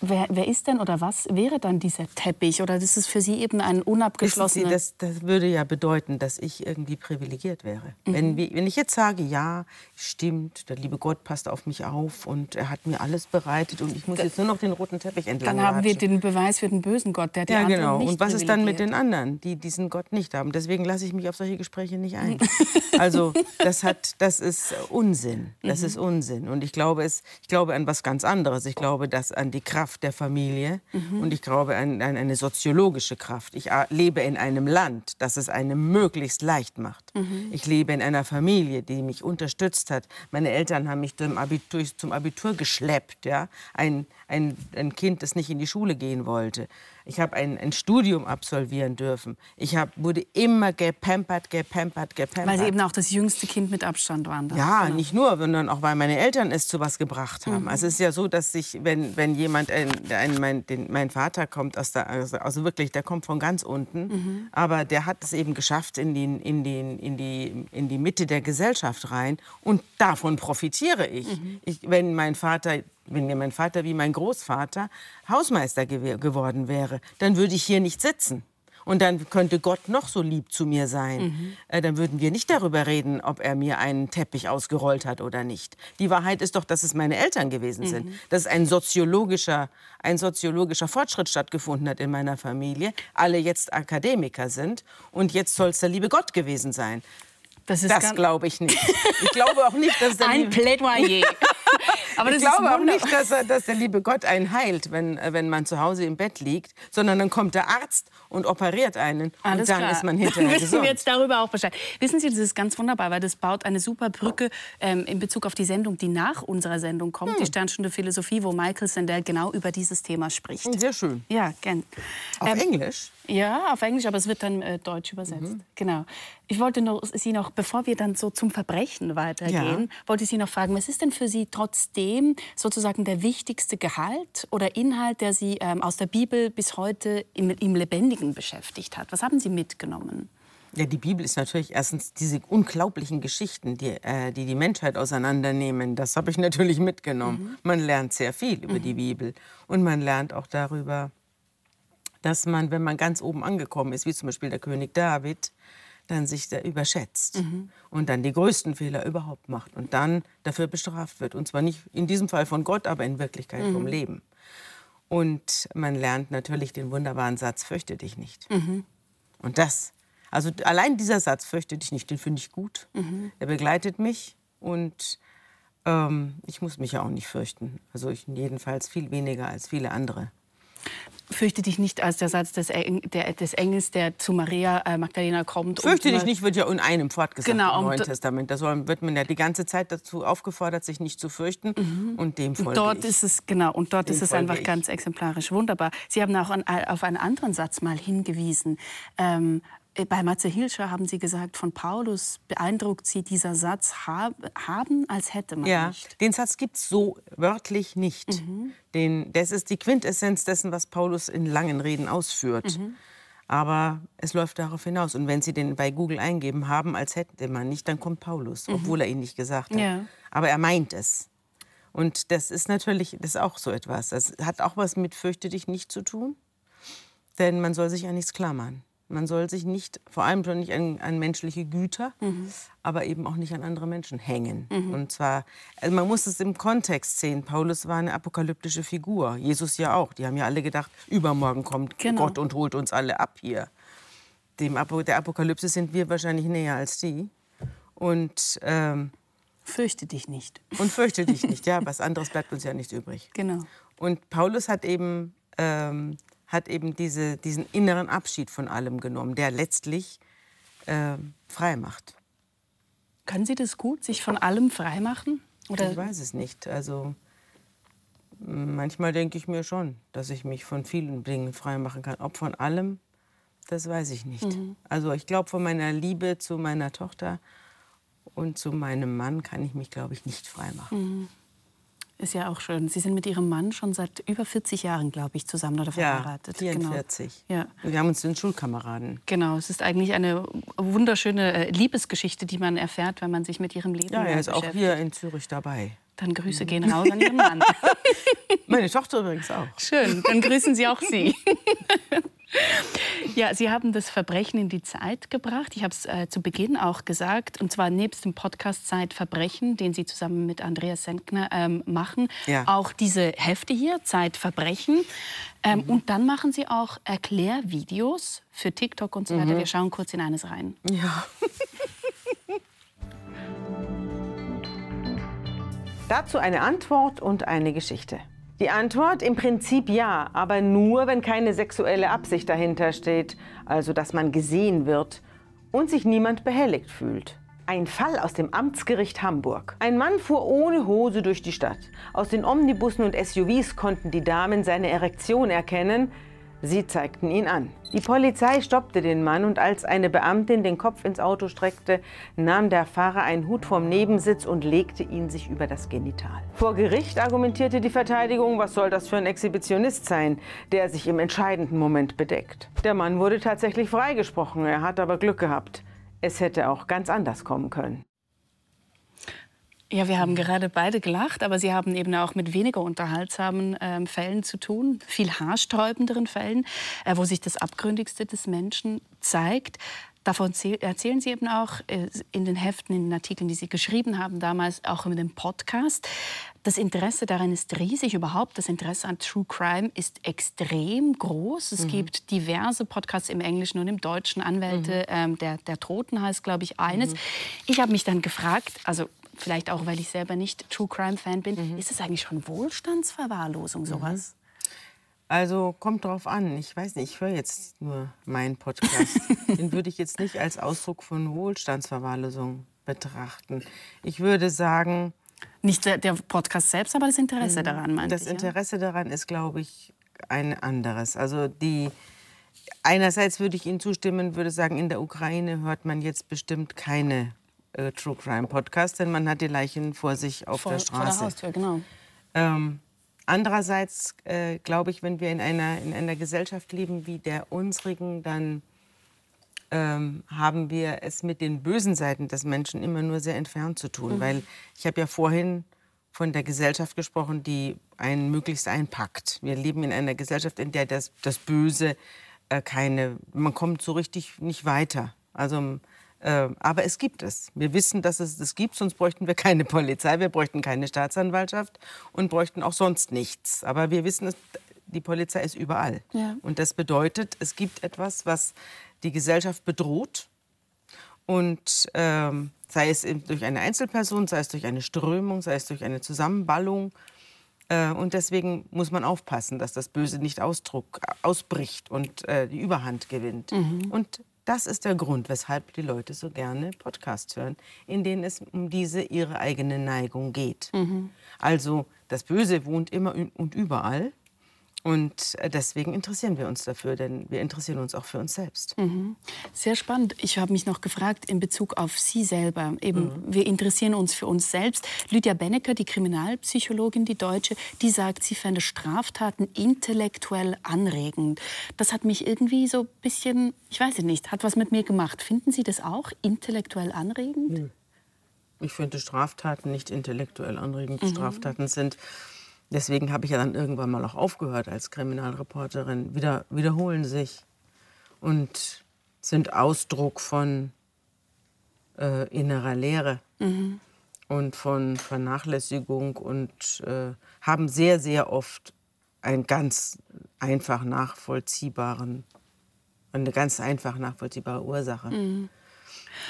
Speaker 1: Wer, wer, ist denn oder was wäre dann dieser Teppich? Oder ist für Sie eben ein unabgeschlossener...
Speaker 2: Das, das würde ja bedeuten, dass ich irgendwie privilegiert wäre. Mhm. Wenn, wenn ich jetzt sage, ja, stimmt, der liebe Gott passt auf mich auf und er hat mir alles bereitet und ich muss jetzt nur noch den roten Teppich entlang
Speaker 1: Dann haben wir den Beweis für den bösen Gott, der die Ja, genau.
Speaker 2: und was ist dann mit den anderen, die diesen Gott nicht haben? Deswegen lasse ich mich auf solche Gespräche nicht ein. also das, hat, das ist Unsinn. Das mhm. ist Unsinn. Und ich glaube, es, ich glaube an was ganz anderes. Ich glaube, dass an die die Kraft der Familie mhm. und ich glaube an, an, eine soziologische Kraft. Ich äh, lebe in einem Land, das es einem möglichst leicht macht. Mhm. Ich lebe in einer Familie, die mich unterstützt hat. Meine Eltern haben mich zum Abitur, zum Abitur geschleppt. Ja? Ein, ein, ein Kind, das nicht in die Schule gehen wollte. Ich habe ein, ein, Studium absolvieren dürfen. Ich hab, wurde immer gepampert, gepampert, gepampert.
Speaker 1: Weil Sie eben auch das jüngste Kind mit Abstand waren.
Speaker 2: Ja, genau. nicht nur, sondern auch, weil meine Eltern es zu was gebracht haben. Mhm. Also es ist ja so, dass sich, wenn, wenn jemand, ein, ein, mein, den, mein Vater kommt aus der, also, also wirklich, der kommt von ganz unten, mhm. aber der hat es eben geschafft in, den, in, den, in, die, in die Mitte der Gesellschaft rein und davon profitiere ich. Mhm. ich wenn mein Vater wenn mir mein Vater wie mein Großvater Hausmeister gew geworden wäre, dann würde ich hier nicht sitzen. Und dann könnte Gott noch so lieb zu mir sein. Mhm. Äh, dann würden wir nicht darüber reden, ob er mir einen Teppich ausgerollt hat oder nicht. Die Wahrheit ist doch, dass es meine Eltern gewesen sind. Mhm. Dass ein soziologischer, ein soziologischer Fortschritt stattgefunden hat in meiner Familie. Alle jetzt Akademiker sind. Und jetzt soll es der liebe Gott gewesen sein. Das, das glaube ich nicht. Ich glaube auch nicht, dass der
Speaker 1: ein Plädoyer.
Speaker 2: Aber ich glaube auch nicht, dass, er, dass, der liebe Gott einen heilt, wenn, wenn man zu Hause im Bett liegt, sondern dann kommt der Arzt und operiert einen Alles und dann klar. ist man hinterher
Speaker 1: Dann wissen wir jetzt darüber auch Bescheid. Wissen Sie, das ist ganz wunderbar, weil das baut eine super Brücke ähm, in Bezug auf die Sendung, die nach unserer Sendung kommt, hm. die Sternstunde Philosophie, wo Michael Sandel genau über dieses Thema spricht.
Speaker 2: Sehr schön.
Speaker 1: Ja, gern.
Speaker 2: Auf ähm, Englisch?
Speaker 1: Ja, auf Englisch, aber es wird dann äh, deutsch übersetzt. Mhm. Genau. Ich wollte noch, Sie noch, bevor wir dann so zum Verbrechen weitergehen, ja. wollte ich Sie noch fragen, was ist denn für Sie trotzdem sozusagen der wichtigste Gehalt oder Inhalt, der Sie ähm, aus der Bibel bis heute im, im Lebendigen beschäftigt hat? Was haben Sie mitgenommen?
Speaker 2: Ja, die Bibel ist natürlich erstens diese unglaublichen Geschichten, die äh, die, die Menschheit auseinandernehmen. Das habe ich natürlich mitgenommen. Mhm. Man lernt sehr viel über mhm. die Bibel und man lernt auch darüber, dass man, wenn man ganz oben angekommen ist, wie zum Beispiel der König David, dann sich da überschätzt mhm. und dann die größten Fehler überhaupt macht und dann dafür bestraft wird. Und zwar nicht in diesem Fall von Gott, aber in Wirklichkeit mhm. vom Leben. Und man lernt natürlich den wunderbaren Satz, fürchte dich nicht. Mhm. Und das, also allein dieser Satz, fürchte dich nicht, den finde ich gut. Mhm. Er begleitet mich und ähm, ich muss mich ja auch nicht fürchten. Also ich jedenfalls viel weniger als viele andere.
Speaker 1: Fürchte dich nicht als der Satz des, Eng, der, des Engels, der zu Maria äh, Magdalena kommt.
Speaker 2: Fürchte dich nicht wird ja in einem fortgesetzt genau, im Neuen Testament. Da soll, wird man ja die ganze Zeit dazu aufgefordert, sich nicht zu fürchten. Mhm. Und dem folge
Speaker 1: dort
Speaker 2: ich.
Speaker 1: ist es genau und dort dem ist es einfach ich. ganz exemplarisch wunderbar. Sie haben auch an, auf einen anderen Satz mal hingewiesen. Ähm, äh, bei Matze Hilscher haben Sie gesagt, von Paulus beeindruckt Sie dieser Satz haben, als hätte man
Speaker 2: ja,
Speaker 1: nicht.
Speaker 2: Den Satz gibt es so wörtlich nicht. Mhm. Den, das ist die Quintessenz dessen, was Paulus in langen Reden ausführt. Mhm. Aber es läuft darauf hinaus. Und wenn Sie den bei Google eingeben haben, als hätte man nicht, dann kommt Paulus, mhm. obwohl er ihn nicht gesagt hat. Ja. Aber er meint es. Und das ist natürlich das ist auch so etwas. Das hat auch was mit Fürchte dich nicht zu tun. Denn man soll sich ja nichts klar machen. Man soll sich nicht, vor allem schon nicht an, an menschliche Güter, mhm. aber eben auch nicht an andere Menschen hängen. Mhm. Und zwar, also man muss es im Kontext sehen. Paulus war eine apokalyptische Figur, Jesus ja auch. Die haben ja alle gedacht, übermorgen kommt genau. Gott und holt uns alle ab hier. Dem Apo der Apokalypse sind wir wahrscheinlich näher als die. Und ähm,
Speaker 1: fürchte dich nicht.
Speaker 2: Und fürchte dich nicht, ja. Was anderes bleibt uns ja nicht übrig.
Speaker 1: Genau.
Speaker 2: Und Paulus hat eben ähm, hat eben diese, diesen inneren Abschied von allem genommen, der letztlich äh, frei macht.
Speaker 1: Können Sie das gut, sich von allem frei machen?
Speaker 2: Oder? Ich weiß es nicht. Also manchmal denke ich mir schon, dass ich mich von vielen Dingen frei machen kann. Ob von allem, das weiß ich nicht. Mhm. Also ich glaube, von meiner Liebe zu meiner Tochter und zu meinem Mann kann ich mich, glaube ich, nicht frei machen.
Speaker 1: Mhm. Ist ja auch schön. Sie sind mit Ihrem Mann schon seit über 40 Jahren, glaube ich, zusammen oder verheiratet.
Speaker 2: Ja, 44. Genau. Ja. Wir haben uns den Schulkameraden.
Speaker 1: Genau, es ist eigentlich eine wunderschöne äh, Liebesgeschichte, die man erfährt, wenn man sich mit Ihrem Leben
Speaker 2: Ja, er ist auch hier in Zürich dabei.
Speaker 1: Dann Grüße gehen raus an Ihren Mann.
Speaker 2: Meine Tochter übrigens auch.
Speaker 1: Schön, dann grüßen Sie auch Sie. Ja, Sie haben das Verbrechen in die Zeit gebracht. Ich habe es äh, zu Beginn auch gesagt. Und zwar nebst dem Podcast Zeitverbrechen, den Sie zusammen mit Andreas Senkner ähm, machen. Ja. Auch diese Hefte hier, Zeitverbrechen. Ähm, mhm. Und dann machen Sie auch Erklärvideos für TikTok und so weiter. Mhm. Wir schauen kurz in eines rein.
Speaker 2: Ja. Dazu eine Antwort und eine Geschichte. Die Antwort im Prinzip ja, aber nur, wenn keine sexuelle Absicht dahinter steht, also dass man gesehen wird und sich niemand behelligt fühlt. Ein Fall aus dem Amtsgericht Hamburg. Ein Mann fuhr ohne Hose durch die Stadt. Aus den Omnibussen und SUVs konnten die Damen seine Erektion erkennen. Sie zeigten ihn an. Die Polizei stoppte den Mann und als eine Beamtin den Kopf ins Auto streckte, nahm der Fahrer einen Hut vom Nebensitz und legte ihn sich über das Genital. Vor Gericht argumentierte die Verteidigung, was soll das für ein Exhibitionist sein, der sich im entscheidenden Moment bedeckt. Der Mann wurde tatsächlich freigesprochen, er hat aber Glück gehabt. Es hätte auch ganz anders kommen können.
Speaker 1: Ja, wir haben gerade beide gelacht, aber Sie haben eben auch mit weniger unterhaltsamen äh, Fällen zu tun, viel haarsträubenderen Fällen, äh, wo sich das Abgründigste des Menschen zeigt. Davon erzählen Sie eben auch äh, in den Heften, in den Artikeln, die Sie geschrieben haben damals, auch in dem Podcast. Das Interesse daran ist riesig. Überhaupt das Interesse an True Crime ist extrem groß. Es mhm. gibt diverse Podcasts im Englischen und im Deutschen. Anwälte mhm. ähm, der, der Toten heißt, glaube ich, eines. Mhm. Ich habe mich dann gefragt, also vielleicht auch, weil ich selber nicht True Crime Fan bin, mhm. ist es eigentlich schon Wohlstandsverwahrlosung, sowas?
Speaker 2: Also kommt drauf an. Ich weiß nicht, ich höre jetzt nur meinen Podcast. Den würde ich jetzt nicht als Ausdruck von Wohlstandsverwahrlosung betrachten. Ich würde sagen.
Speaker 1: Nicht der, der Podcast selbst, aber das Interesse mhm. daran,
Speaker 2: meinte Das ich, Interesse ja? daran ist, glaube ich, ein anderes. Also die. Einerseits würde ich Ihnen zustimmen, würde sagen, in der Ukraine hört man jetzt bestimmt keine äh, True Crime Podcast, denn man hat die Leichen vor sich auf vor, der Straße. Vor der Haustür, genau. Ähm, andererseits äh, glaube ich, wenn wir in einer, in einer Gesellschaft leben wie der unsrigen, dann ähm, haben wir es mit den bösen Seiten des Menschen immer nur sehr entfernt zu tun. Mhm. Weil ich habe ja vorhin von der Gesellschaft gesprochen, die einen möglichst einpackt. Wir leben in einer Gesellschaft, in der das, das Böse äh, keine, man kommt so richtig nicht weiter. Also aber es gibt es. Wir wissen, dass es das gibt, sonst bräuchten wir keine Polizei, wir bräuchten keine Staatsanwaltschaft und bräuchten auch sonst nichts. Aber wir wissen, die Polizei ist überall. Ja. Und das bedeutet, es gibt etwas, was die Gesellschaft bedroht. Und ähm, sei es durch eine Einzelperson, sei es durch eine Strömung, sei es durch eine Zusammenballung. Äh, und deswegen muss man aufpassen, dass das Böse nicht Ausdruck, ausbricht und äh, die Überhand gewinnt. Mhm. Und das ist der Grund, weshalb die Leute so gerne Podcasts hören, in denen es um diese ihre eigene Neigung geht. Mhm. Also das Böse wohnt immer und überall. Und äh, deswegen interessieren wir uns dafür, denn wir interessieren uns auch für uns selbst. Mhm.
Speaker 1: Sehr spannend. Ich habe mich noch gefragt in Bezug auf Sie selber. Eben, mhm. wir interessieren uns für uns selbst. Lydia Bennecker, die Kriminalpsychologin, die Deutsche, die sagt, sie fände Straftaten intellektuell anregend. Das hat mich irgendwie so ein bisschen, ich weiß nicht, hat was mit mir gemacht. Finden Sie das auch intellektuell anregend?
Speaker 2: Mhm. Ich finde Straftaten nicht intellektuell anregend. Mhm. Straftaten sind Deswegen habe ich ja dann irgendwann mal auch aufgehört als Kriminalreporterin. Wieder, wiederholen sich und sind Ausdruck von äh, innerer Leere mhm. und von Vernachlässigung und äh, haben sehr, sehr oft einen ganz einfach nachvollziehbaren, eine ganz einfach nachvollziehbare Ursache. Mhm.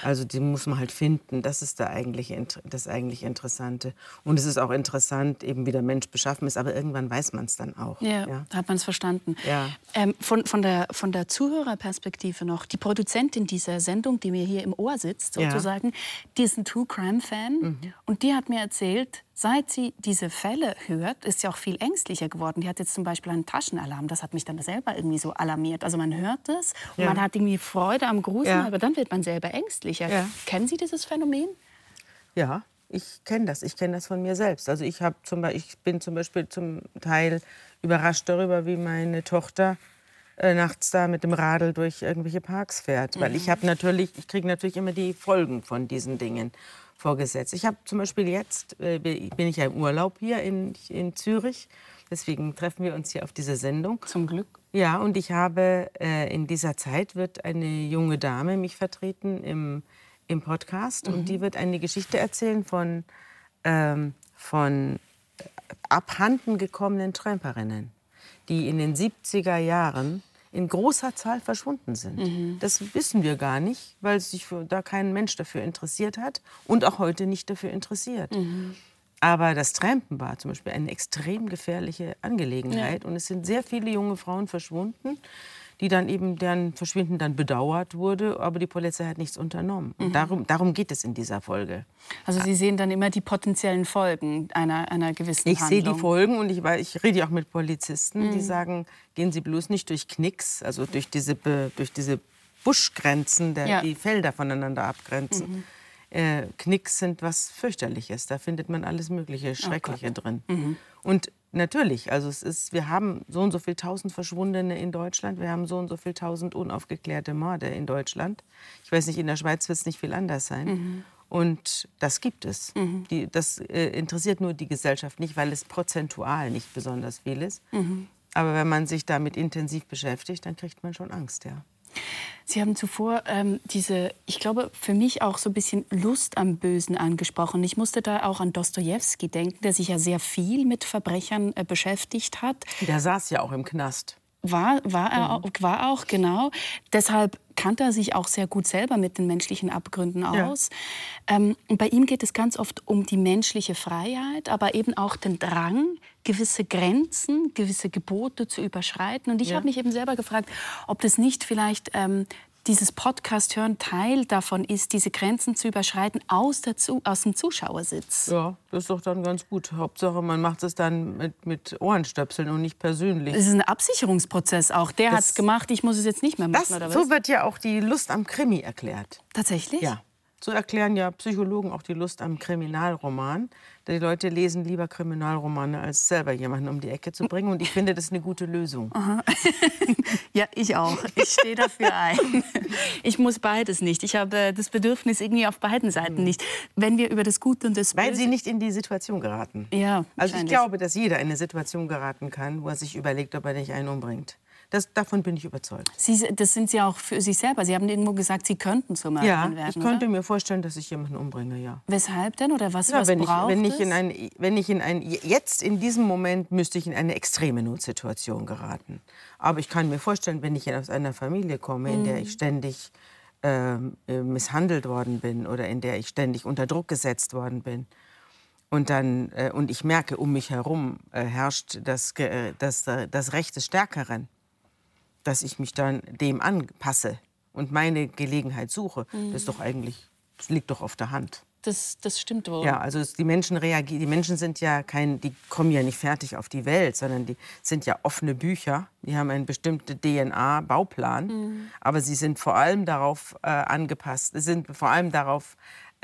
Speaker 2: Also die muss man halt finden. Das ist da eigentlich das eigentlich Interessante. Und es ist auch interessant, eben wie der Mensch beschaffen ist. Aber irgendwann weiß man es dann auch.
Speaker 1: Ja, ja. hat man es verstanden. Ja. Ähm, von, von, der, von der Zuhörerperspektive noch. Die Produzentin dieser Sendung, die mir hier im Ohr sitzt, sozusagen, ja. die ist ein True Crime Fan. Mhm. Und die hat mir erzählt, Seit sie diese Fälle hört, ist sie auch viel ängstlicher geworden. Die hat jetzt zum Beispiel einen Taschenalarm. Das hat mich dann selber irgendwie so alarmiert. Also man hört es und ja. man hat irgendwie Freude am Gruseln, ja. aber dann wird man selber ängstlicher. Ja. Kennen Sie dieses Phänomen?
Speaker 2: Ja, ich kenne das. Ich kenne das von mir selbst. Also ich, zum Beispiel, ich bin zum Beispiel zum Teil überrascht darüber, wie meine Tochter äh, nachts da mit dem Radl durch irgendwelche Parks fährt. Weil ich habe natürlich, ich kriege natürlich immer die Folgen von diesen Dingen vorgesetzt. Ich habe zum Beispiel jetzt, äh, bin ich ja im Urlaub hier in, in Zürich, deswegen treffen wir uns hier auf diese Sendung.
Speaker 1: Zum Glück.
Speaker 2: Ja, und ich habe äh, in dieser Zeit wird eine junge Dame mich vertreten im, im Podcast mhm. und die wird eine Geschichte erzählen von, ähm, von abhanden gekommenen Tramperinnen, die in den 70er Jahren in großer Zahl verschwunden sind. Mhm. Das wissen wir gar nicht, weil sich da kein Mensch dafür interessiert hat und auch heute nicht dafür interessiert. Mhm. Aber das Trampen war zum Beispiel eine extrem gefährliche Angelegenheit ja. und es sind sehr viele junge Frauen verschwunden, die dann eben deren Verschwinden dann bedauert wurde, aber die Polizei hat nichts unternommen. Mhm. darum, darum geht es in dieser Folge.
Speaker 1: Also Sie sehen dann immer die potenziellen Folgen einer, einer gewissen
Speaker 2: Ich sehe die Folgen und ich, ich rede auch mit Polizisten, mhm. die sagen, gehen Sie bloß nicht durch Knicks, also durch diese, durch diese Buschgrenzen, der, ja. die Felder voneinander abgrenzen. Mhm. Äh, Knicks sind was fürchterliches. Da findet man alles Mögliche, oh Schreckliche oh drin. Mhm. Und natürlich, also es ist, wir haben so und so viel tausend Verschwundene in Deutschland. Wir haben so und so viel tausend unaufgeklärte Morde in Deutschland. Ich weiß nicht, in der Schweiz wird es nicht viel anders sein. Mhm. Und das gibt es. Mhm. Die, das äh, interessiert nur die Gesellschaft nicht, weil es prozentual nicht besonders viel ist. Mhm. Aber wenn man sich damit intensiv beschäftigt, dann kriegt man schon Angst, ja.
Speaker 1: Sie haben zuvor ähm, diese, ich glaube, für mich auch so ein bisschen Lust am Bösen angesprochen. Ich musste da auch an Dostoevsky denken, der sich ja sehr viel mit Verbrechern äh, beschäftigt hat.
Speaker 2: Der saß ja auch im Knast.
Speaker 1: War, war, er, auch, war auch, genau. Deshalb kannte er sich auch sehr gut selber mit den menschlichen Abgründen aus. Ja. Ähm, und bei ihm geht es ganz oft um die menschliche Freiheit, aber eben auch den Drang, gewisse Grenzen, gewisse Gebote zu überschreiten. Und ich ja. habe mich eben selber gefragt, ob das nicht vielleicht ähm, dieses Podcast hören Teil davon ist, diese Grenzen zu überschreiten aus, der zu aus dem Zuschauersitz.
Speaker 2: Ja, das ist doch dann ganz gut. Hauptsache, man macht es dann mit, mit Ohrenstöpseln und nicht persönlich.
Speaker 1: Es ist ein Absicherungsprozess auch. Der hat es gemacht, ich muss es jetzt nicht mehr machen,
Speaker 2: das, oder was? So wird ja auch die Lust am Krimi erklärt.
Speaker 1: Tatsächlich?
Speaker 2: Ja. So erklären ja Psychologen auch die Lust am Kriminalroman. Die Leute lesen lieber Kriminalromane, als selber jemanden um die Ecke zu bringen. Und ich finde, das ist eine gute Lösung.
Speaker 1: ja, ich auch. Ich stehe dafür ein. Ich muss beides nicht. Ich habe das Bedürfnis irgendwie auf beiden Seiten nicht. Wenn wir über das Gute und das
Speaker 2: Böse... Weil Sie nicht in die Situation geraten.
Speaker 1: Ja,
Speaker 2: Also ich glaube, dass jeder in eine Situation geraten kann, wo er sich überlegt, ob er nicht einen umbringt. Das, davon bin ich überzeugt.
Speaker 1: Sie, das sind Sie auch für sich selber. Sie haben irgendwo gesagt, Sie könnten zum Mörderin
Speaker 2: ja,
Speaker 1: werden.
Speaker 2: Ich könnte oder? mir vorstellen, dass ich jemanden umbringe, ja.
Speaker 1: Weshalb denn? Oder was,
Speaker 2: ja,
Speaker 1: was
Speaker 2: wenn
Speaker 1: braucht
Speaker 2: ich, wenn ich in ein, wenn ich in ein, Jetzt, in diesem Moment, müsste ich in eine extreme Notsituation geraten. Aber ich kann mir vorstellen, wenn ich aus einer Familie komme, in der mhm. ich ständig ähm, äh, misshandelt worden bin oder in der ich ständig unter Druck gesetzt worden bin, und dann äh, und ich merke, um mich herum äh, herrscht das, äh, das, äh, das Recht des Stärkeren dass ich mich dann dem anpasse und meine Gelegenheit suche, mhm. das ist doch eigentlich, das liegt doch auf der Hand.
Speaker 1: Das, das stimmt wohl.
Speaker 2: Ja, also die Menschen reagieren, die Menschen sind ja kein, die kommen ja nicht fertig auf die Welt, sondern die sind ja offene Bücher. Die haben einen bestimmten DNA-Bauplan, mhm. aber sie sind vor allem darauf äh, angepasst, sind vor allem darauf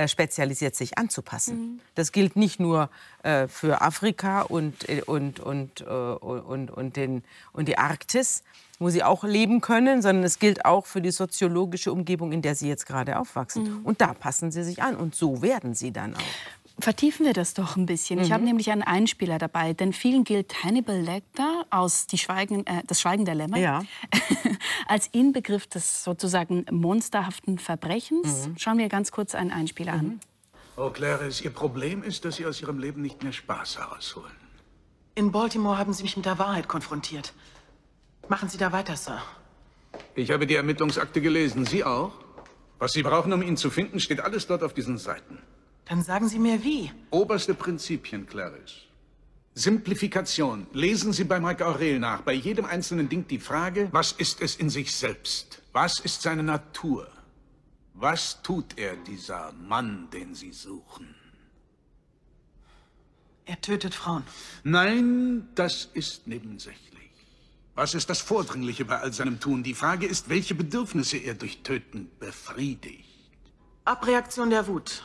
Speaker 2: spezialisiert, sich anzupassen. Mhm. Das gilt nicht nur äh, für Afrika und, äh, und, und, äh, und, und, den, und die Arktis, wo sie auch leben können, sondern es gilt auch für die soziologische Umgebung, in der sie jetzt gerade aufwachsen. Mhm. Und da passen sie sich an und so werden sie dann auch.
Speaker 1: Vertiefen wir das doch ein bisschen. Mhm. Ich habe nämlich einen Einspieler dabei, denn vielen gilt Hannibal Lecter aus Die Schweigen, äh, Das Schweigen der Lämmer
Speaker 2: ja.
Speaker 1: als Inbegriff des sozusagen monsterhaften Verbrechens. Mhm. Schauen wir ganz kurz einen Einspieler mhm. an.
Speaker 3: Oh, Clarice, Ihr Problem ist, dass Sie aus Ihrem Leben nicht mehr Spaß herausholen.
Speaker 4: In Baltimore haben Sie mich mit der Wahrheit konfrontiert. Machen Sie da weiter, Sir.
Speaker 3: Ich habe die Ermittlungsakte gelesen. Sie auch? Was Sie brauchen, um ihn zu finden, steht alles dort auf diesen Seiten.
Speaker 4: Dann sagen Sie mir wie.
Speaker 3: Oberste Prinzipien, Clarice. Simplifikation. Lesen Sie bei Mike Aurel nach. Bei jedem einzelnen Ding die Frage, was ist es in sich selbst? Was ist seine Natur? Was tut er, dieser Mann, den Sie suchen?
Speaker 4: Er tötet Frauen.
Speaker 3: Nein, das ist nebensächlich. Was ist das Vordringliche bei all seinem Tun? Die Frage ist, welche Bedürfnisse er durch Töten befriedigt.
Speaker 4: Abreaktion der Wut.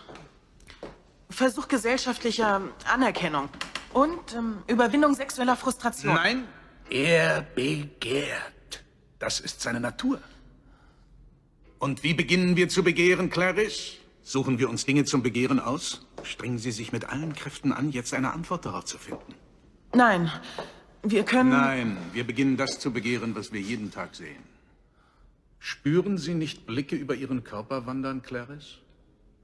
Speaker 4: Versuch gesellschaftlicher Anerkennung. Und ähm, Überwindung sexueller Frustration.
Speaker 3: Nein, er begehrt. Das ist seine Natur. Und wie beginnen wir zu begehren, Clarice? Suchen wir uns Dinge zum Begehren aus? Strengen Sie sich mit allen Kräften an, jetzt eine Antwort darauf zu finden.
Speaker 4: Nein, wir können...
Speaker 3: Nein, wir beginnen das zu begehren, was wir jeden Tag sehen. Spüren Sie nicht Blicke über Ihren Körper wandern, Clarice?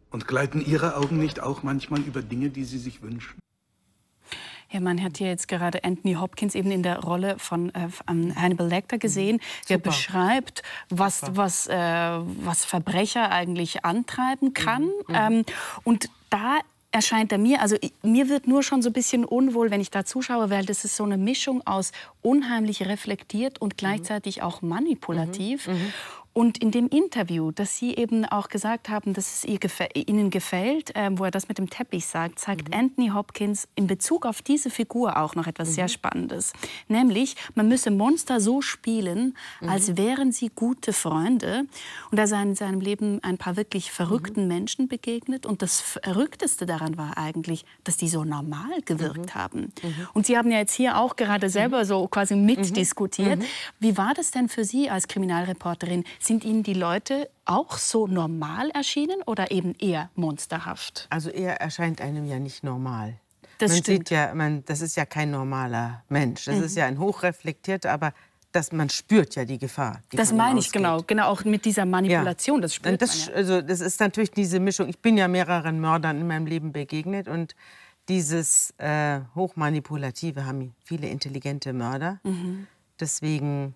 Speaker 3: Und gleiten Ihre Augen nicht auch manchmal über Dinge, die Sie sich wünschen?
Speaker 1: Ja, man hat hier jetzt gerade Anthony Hopkins eben in der Rolle von äh, Hannibal Lecter gesehen, mhm. der beschreibt, was, was, äh, was Verbrecher eigentlich antreiben kann. Mhm. mhm. Ähm, und da erscheint er mir, also mir wird nur schon so ein bisschen unwohl, wenn ich da zuschaue, weil das ist so eine Mischung aus unheimlich reflektiert und gleichzeitig auch manipulativ. Mhm. Mhm. Und in dem Interview, dass Sie eben auch gesagt haben, dass es gefä Ihnen gefällt, äh, wo er das mit dem Teppich sagt, sagt mhm. Anthony Hopkins in Bezug auf diese Figur auch noch etwas mhm. sehr Spannendes. Nämlich, man müsse Monster so spielen, mhm. als wären sie gute Freunde. Und er sei in seinem Leben ein paar wirklich verrückten mhm. Menschen begegnet. Und das Verrückteste daran war eigentlich, dass die so normal gewirkt mhm. haben. Mhm. Und Sie haben ja jetzt hier auch gerade selber so quasi mitdiskutiert. Wie war das denn für Sie als Kriminalreporterin? Sind Ihnen die Leute auch so normal erschienen oder eben eher monsterhaft?
Speaker 2: Also er erscheint einem ja nicht normal. Das man stimmt. sieht ja, man, das ist ja kein normaler Mensch. Das mhm. ist ja ein hochreflektierter, aber das, man spürt ja die Gefahr. Die
Speaker 1: das meine ich genau, genau auch mit dieser Manipulation. Ja. Das spürt
Speaker 2: das,
Speaker 1: man ja.
Speaker 2: Also das ist natürlich diese Mischung. Ich bin ja mehreren Mördern in meinem Leben begegnet und dieses äh, hochmanipulative haben viele intelligente Mörder. Mhm. Deswegen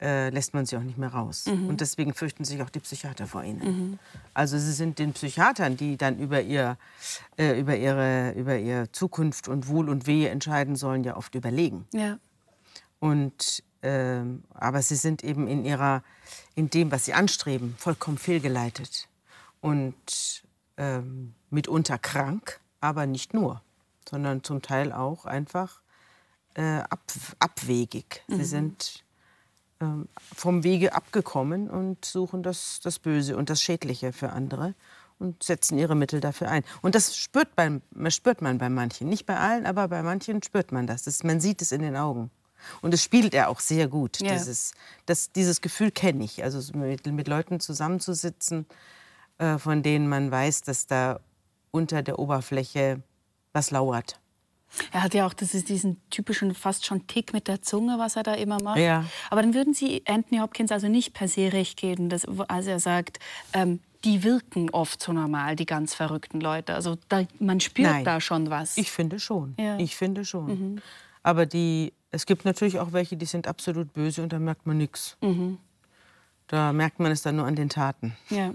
Speaker 2: äh, lässt man sie auch nicht mehr raus. Mhm. Und deswegen fürchten sich auch die Psychiater vor ihnen. Mhm. Also sie sind den Psychiatern, die dann über, ihr, äh, über, ihre, über ihre Zukunft und Wohl und Wehe entscheiden sollen, ja oft überlegen. Ja. Und, äh, aber sie sind eben in, ihrer, in dem, was sie anstreben, vollkommen fehlgeleitet. Und ähm, mitunter krank, aber nicht nur, sondern zum Teil auch einfach äh, ab, abwegig. Mhm. Sie sind vom Wege abgekommen und suchen das, das Böse und das Schädliche für andere und setzen ihre Mittel dafür ein. Und das spürt, beim, spürt man bei manchen. Nicht bei allen, aber bei manchen spürt man das. das man sieht es in den Augen. Und das spielt er auch sehr gut. Ja. Dieses, das, dieses Gefühl kenne ich. Also mit, mit Leuten zusammenzusitzen, äh, von denen man weiß, dass da unter der Oberfläche was lauert.
Speaker 1: Er hat ja auch das ist diesen typischen fast schon Tick mit der Zunge, was er da immer macht. Ja. Aber dann würden Sie Anthony Hopkins also nicht per se recht geben, dass, als er sagt, ähm, die wirken oft so normal, die ganz verrückten Leute. Also da, man spürt Nein. da schon was.
Speaker 2: Ich finde schon. Ja. Ich finde schon. Mhm. Aber die, es gibt natürlich auch welche, die sind absolut böse und da merkt man nichts. Mhm. Da merkt man es dann nur an den Taten.
Speaker 1: Ja.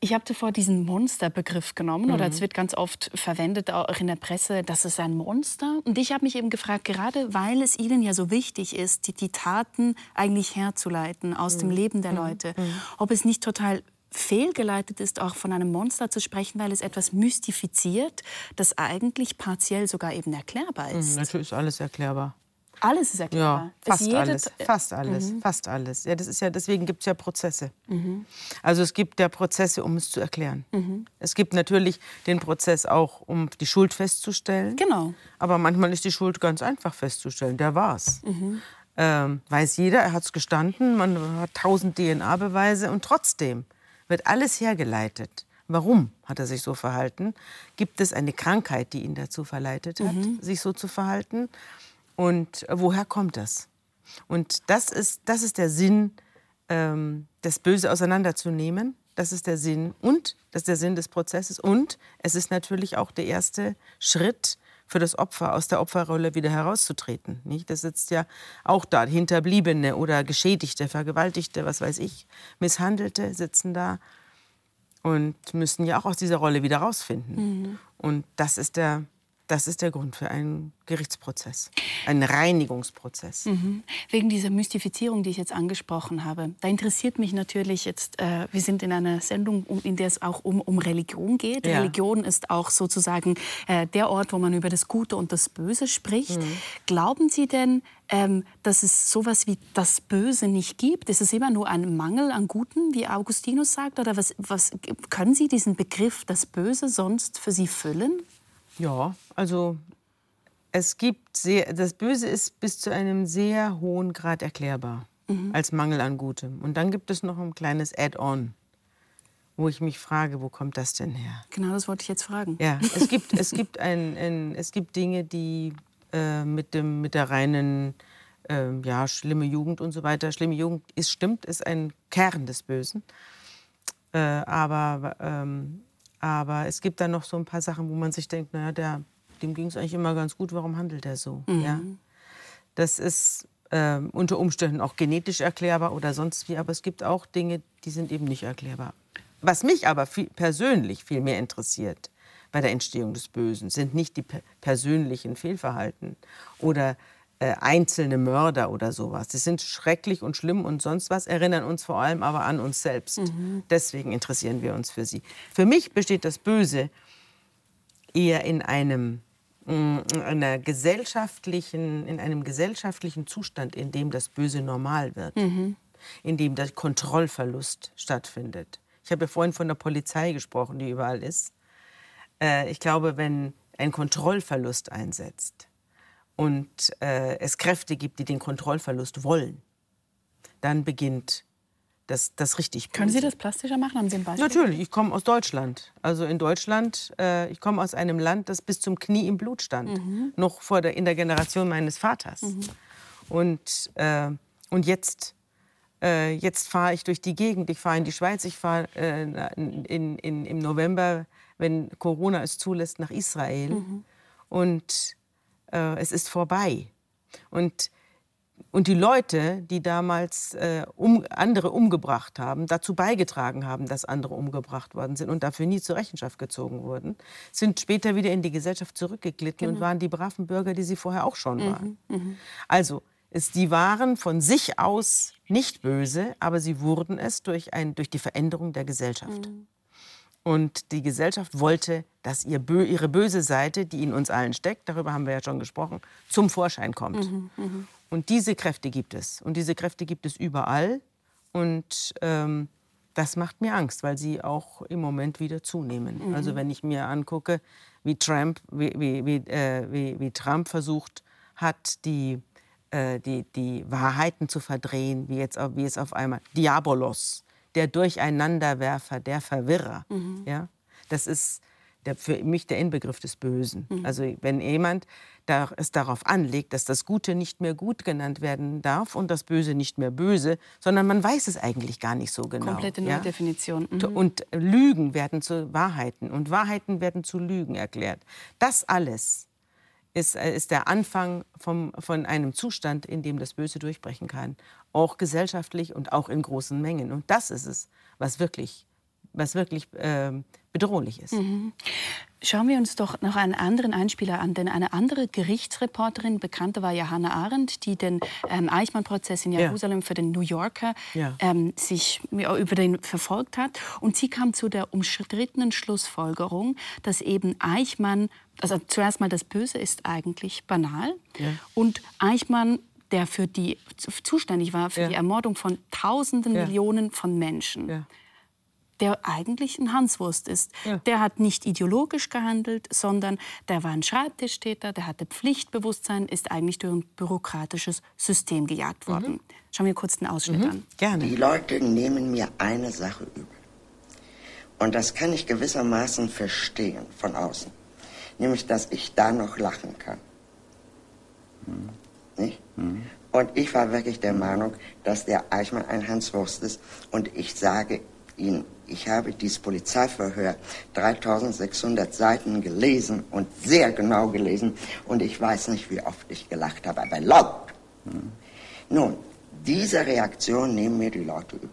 Speaker 1: Ich habe zuvor diesen Monsterbegriff genommen, mhm. oder es wird ganz oft verwendet, auch in der Presse, das ist ein Monster. Und ich habe mich eben gefragt, gerade weil es Ihnen ja so wichtig ist, die, die Taten eigentlich herzuleiten aus mhm. dem Leben der mhm. Leute, mhm. ob es nicht total fehlgeleitet ist, auch von einem Monster zu sprechen, weil es etwas mystifiziert, das eigentlich partiell sogar eben erklärbar ist.
Speaker 2: Mhm, natürlich ist alles erklärbar.
Speaker 1: Alles ist erklärbar.
Speaker 2: Ja, fast alles. Fast alles. Mhm. Fast alles. Ja, das ist ja, deswegen gibt es ja Prozesse. Mhm. Also es gibt ja Prozesse, um es zu erklären. Mhm. Es gibt natürlich den Prozess auch, um die Schuld festzustellen.
Speaker 1: Genau.
Speaker 2: Aber manchmal ist die Schuld ganz einfach festzustellen. Der war's. Mhm. Ähm, weiß jeder, er hat es gestanden, man hat tausend DNA-Beweise und trotzdem wird alles hergeleitet. Warum hat er sich so verhalten? Gibt es eine Krankheit, die ihn dazu verleitet hat, mhm. sich so zu verhalten? Und äh, woher kommt das? Und das ist, das ist der Sinn, ähm, das Böse auseinanderzunehmen. Das ist der Sinn und das ist der Sinn des Prozesses. Und es ist natürlich auch der erste Schritt für das Opfer aus der Opferrolle wieder herauszutreten. Nicht? Das sitzt ja auch da. Hinterbliebene oder Geschädigte, Vergewaltigte, was weiß ich, Misshandelte sitzen da und müssen ja auch aus dieser Rolle wieder rausfinden. Mhm. Und das ist der das ist der Grund für einen Gerichtsprozess, einen Reinigungsprozess. Mhm.
Speaker 1: Wegen dieser Mystifizierung, die ich jetzt angesprochen habe, da interessiert mich natürlich jetzt, äh, wir sind in einer Sendung, um, in der es auch um, um Religion geht. Ja. Religion ist auch sozusagen äh, der Ort, wo man über das Gute und das Böse spricht. Mhm. Glauben Sie denn, ähm, dass es sowas wie das Böse nicht gibt? Ist es immer nur ein Mangel an Guten, wie Augustinus sagt? Oder was, was können Sie diesen Begriff das Böse sonst für Sie füllen?
Speaker 2: Ja, also es gibt sehr, das Böse ist bis zu einem sehr hohen Grad erklärbar mhm. als Mangel an Gutem. Und dann gibt es noch ein kleines Add-on, wo ich mich frage, wo kommt das denn her?
Speaker 1: Genau, das wollte ich jetzt fragen.
Speaker 2: Ja, es gibt, es gibt, ein, ein es gibt Dinge, die äh, mit, dem, mit der reinen, äh, ja, schlimme Jugend und so weiter, schlimme Jugend ist, stimmt, ist ein Kern des Bösen. Äh, aber ähm, aber es gibt dann noch so ein paar Sachen, wo man sich denkt, naja, der, dem ging es eigentlich immer ganz gut, warum handelt er so? Mhm. Ja? Das ist äh, unter Umständen auch genetisch erklärbar oder sonst wie, aber es gibt auch Dinge, die sind eben nicht erklärbar. Was mich aber viel, persönlich viel mehr interessiert, bei der Entstehung des Bösen, sind nicht die persönlichen Fehlverhalten oder äh, einzelne Mörder oder sowas. Die sind schrecklich und schlimm und sonst was, erinnern uns vor allem aber an uns selbst. Mhm. Deswegen interessieren wir uns für sie. Für mich besteht das Böse eher in einem in einer gesellschaftlichen, in einem gesellschaftlichen Zustand, in dem das Böse normal wird, mhm. in dem der Kontrollverlust stattfindet. Ich habe ja vorhin von der Polizei gesprochen, die überall ist. Äh, ich glaube, wenn ein Kontrollverlust einsetzt und äh, es Kräfte gibt, die den Kontrollverlust wollen, dann beginnt das, das richtig.
Speaker 1: Können Sie das plastischer machen? Haben Sie ein Beispiel?
Speaker 2: Natürlich, ich komme aus Deutschland. Also in Deutschland, äh, ich komme aus einem Land, das bis zum Knie im Blut stand. Mhm. Noch vor der, in der Generation meines Vaters. Mhm. Und, äh, und jetzt, äh, jetzt fahre ich durch die Gegend. Ich fahre in die Schweiz. Ich fahre äh, in, in, im November, wenn Corona es zulässt, nach Israel. Mhm. Und äh, es ist vorbei. Und und die Leute, die damals äh, um, andere umgebracht haben, dazu beigetragen haben, dass andere umgebracht worden sind und dafür nie zur Rechenschaft gezogen wurden, sind später wieder in die Gesellschaft zurückgeglitten genau. und waren die braven Bürger, die sie vorher auch schon waren. Mhm, mh. Also, es, die waren von sich aus nicht böse, aber sie wurden es durch, ein, durch die Veränderung der Gesellschaft. Mhm. Und die Gesellschaft wollte, dass ihr Bö ihre böse Seite, die in uns allen steckt, darüber haben wir ja schon gesprochen, zum Vorschein kommt. Mhm, mh. Und diese Kräfte gibt es. Und diese Kräfte gibt es überall. Und ähm, das macht mir Angst, weil sie auch im Moment wieder zunehmen. Mhm. Also wenn ich mir angucke, wie Trump, wie, wie, wie, äh, wie, wie Trump versucht hat, die, äh, die, die Wahrheiten zu verdrehen, wie, jetzt, wie es auf einmal Diabolos, der Durcheinanderwerfer, der Verwirrer. Mhm. Ja? Das ist der, für mich der Inbegriff des Bösen. Mhm. Also wenn jemand da, es darauf anlegt, dass das Gute nicht mehr gut genannt werden darf und das Böse nicht mehr böse, sondern man weiß es eigentlich gar nicht so genau.
Speaker 1: Komplette Neudefinition.
Speaker 2: Ja? Mhm. Und Lügen werden zu Wahrheiten und Wahrheiten werden zu Lügen erklärt. Das alles ist, äh, ist der Anfang vom, von einem Zustand, in dem das Böse durchbrechen kann. Auch gesellschaftlich und auch in großen Mengen. Und das ist es, was wirklich was wirklich äh, bedrohlich ist. Mhm.
Speaker 1: Schauen wir uns doch noch einen anderen Einspieler an, denn eine andere Gerichtsreporterin, bekannte war ja Hannah Arendt, die den ähm, Eichmann-Prozess in Jerusalem ja. für den New Yorker ja. ähm, sich über den verfolgt hat. Und sie kam zu der umstrittenen Schlussfolgerung, dass eben Eichmann, also zuerst mal das Böse ist eigentlich banal ja. und Eichmann der für die zuständig war für die Ermordung von Tausenden Millionen von Menschen der eigentlich ein Hanswurst ist. Ja. Der hat nicht ideologisch gehandelt, sondern der war ein Schreibtischtäter, der hatte Pflichtbewusstsein, ist eigentlich durch ein bürokratisches System gejagt worden. Mhm. Schauen wir kurz den Ausschnitt mhm. an.
Speaker 5: Gerne. Die Leute nehmen mir eine Sache übel. Und das kann ich gewissermaßen verstehen von außen. Nämlich, dass ich da noch lachen kann. Mhm. Nicht? Mhm. Und ich war wirklich der Meinung, dass der Eichmann ein Hanswurst ist. Und ich sage Ihnen, ich habe dieses Polizeiverhör 3600 Seiten gelesen und sehr genau gelesen und ich weiß nicht, wie oft ich gelacht habe, aber laut. Mhm. Nun, diese Reaktion nehmen mir die Leute übel.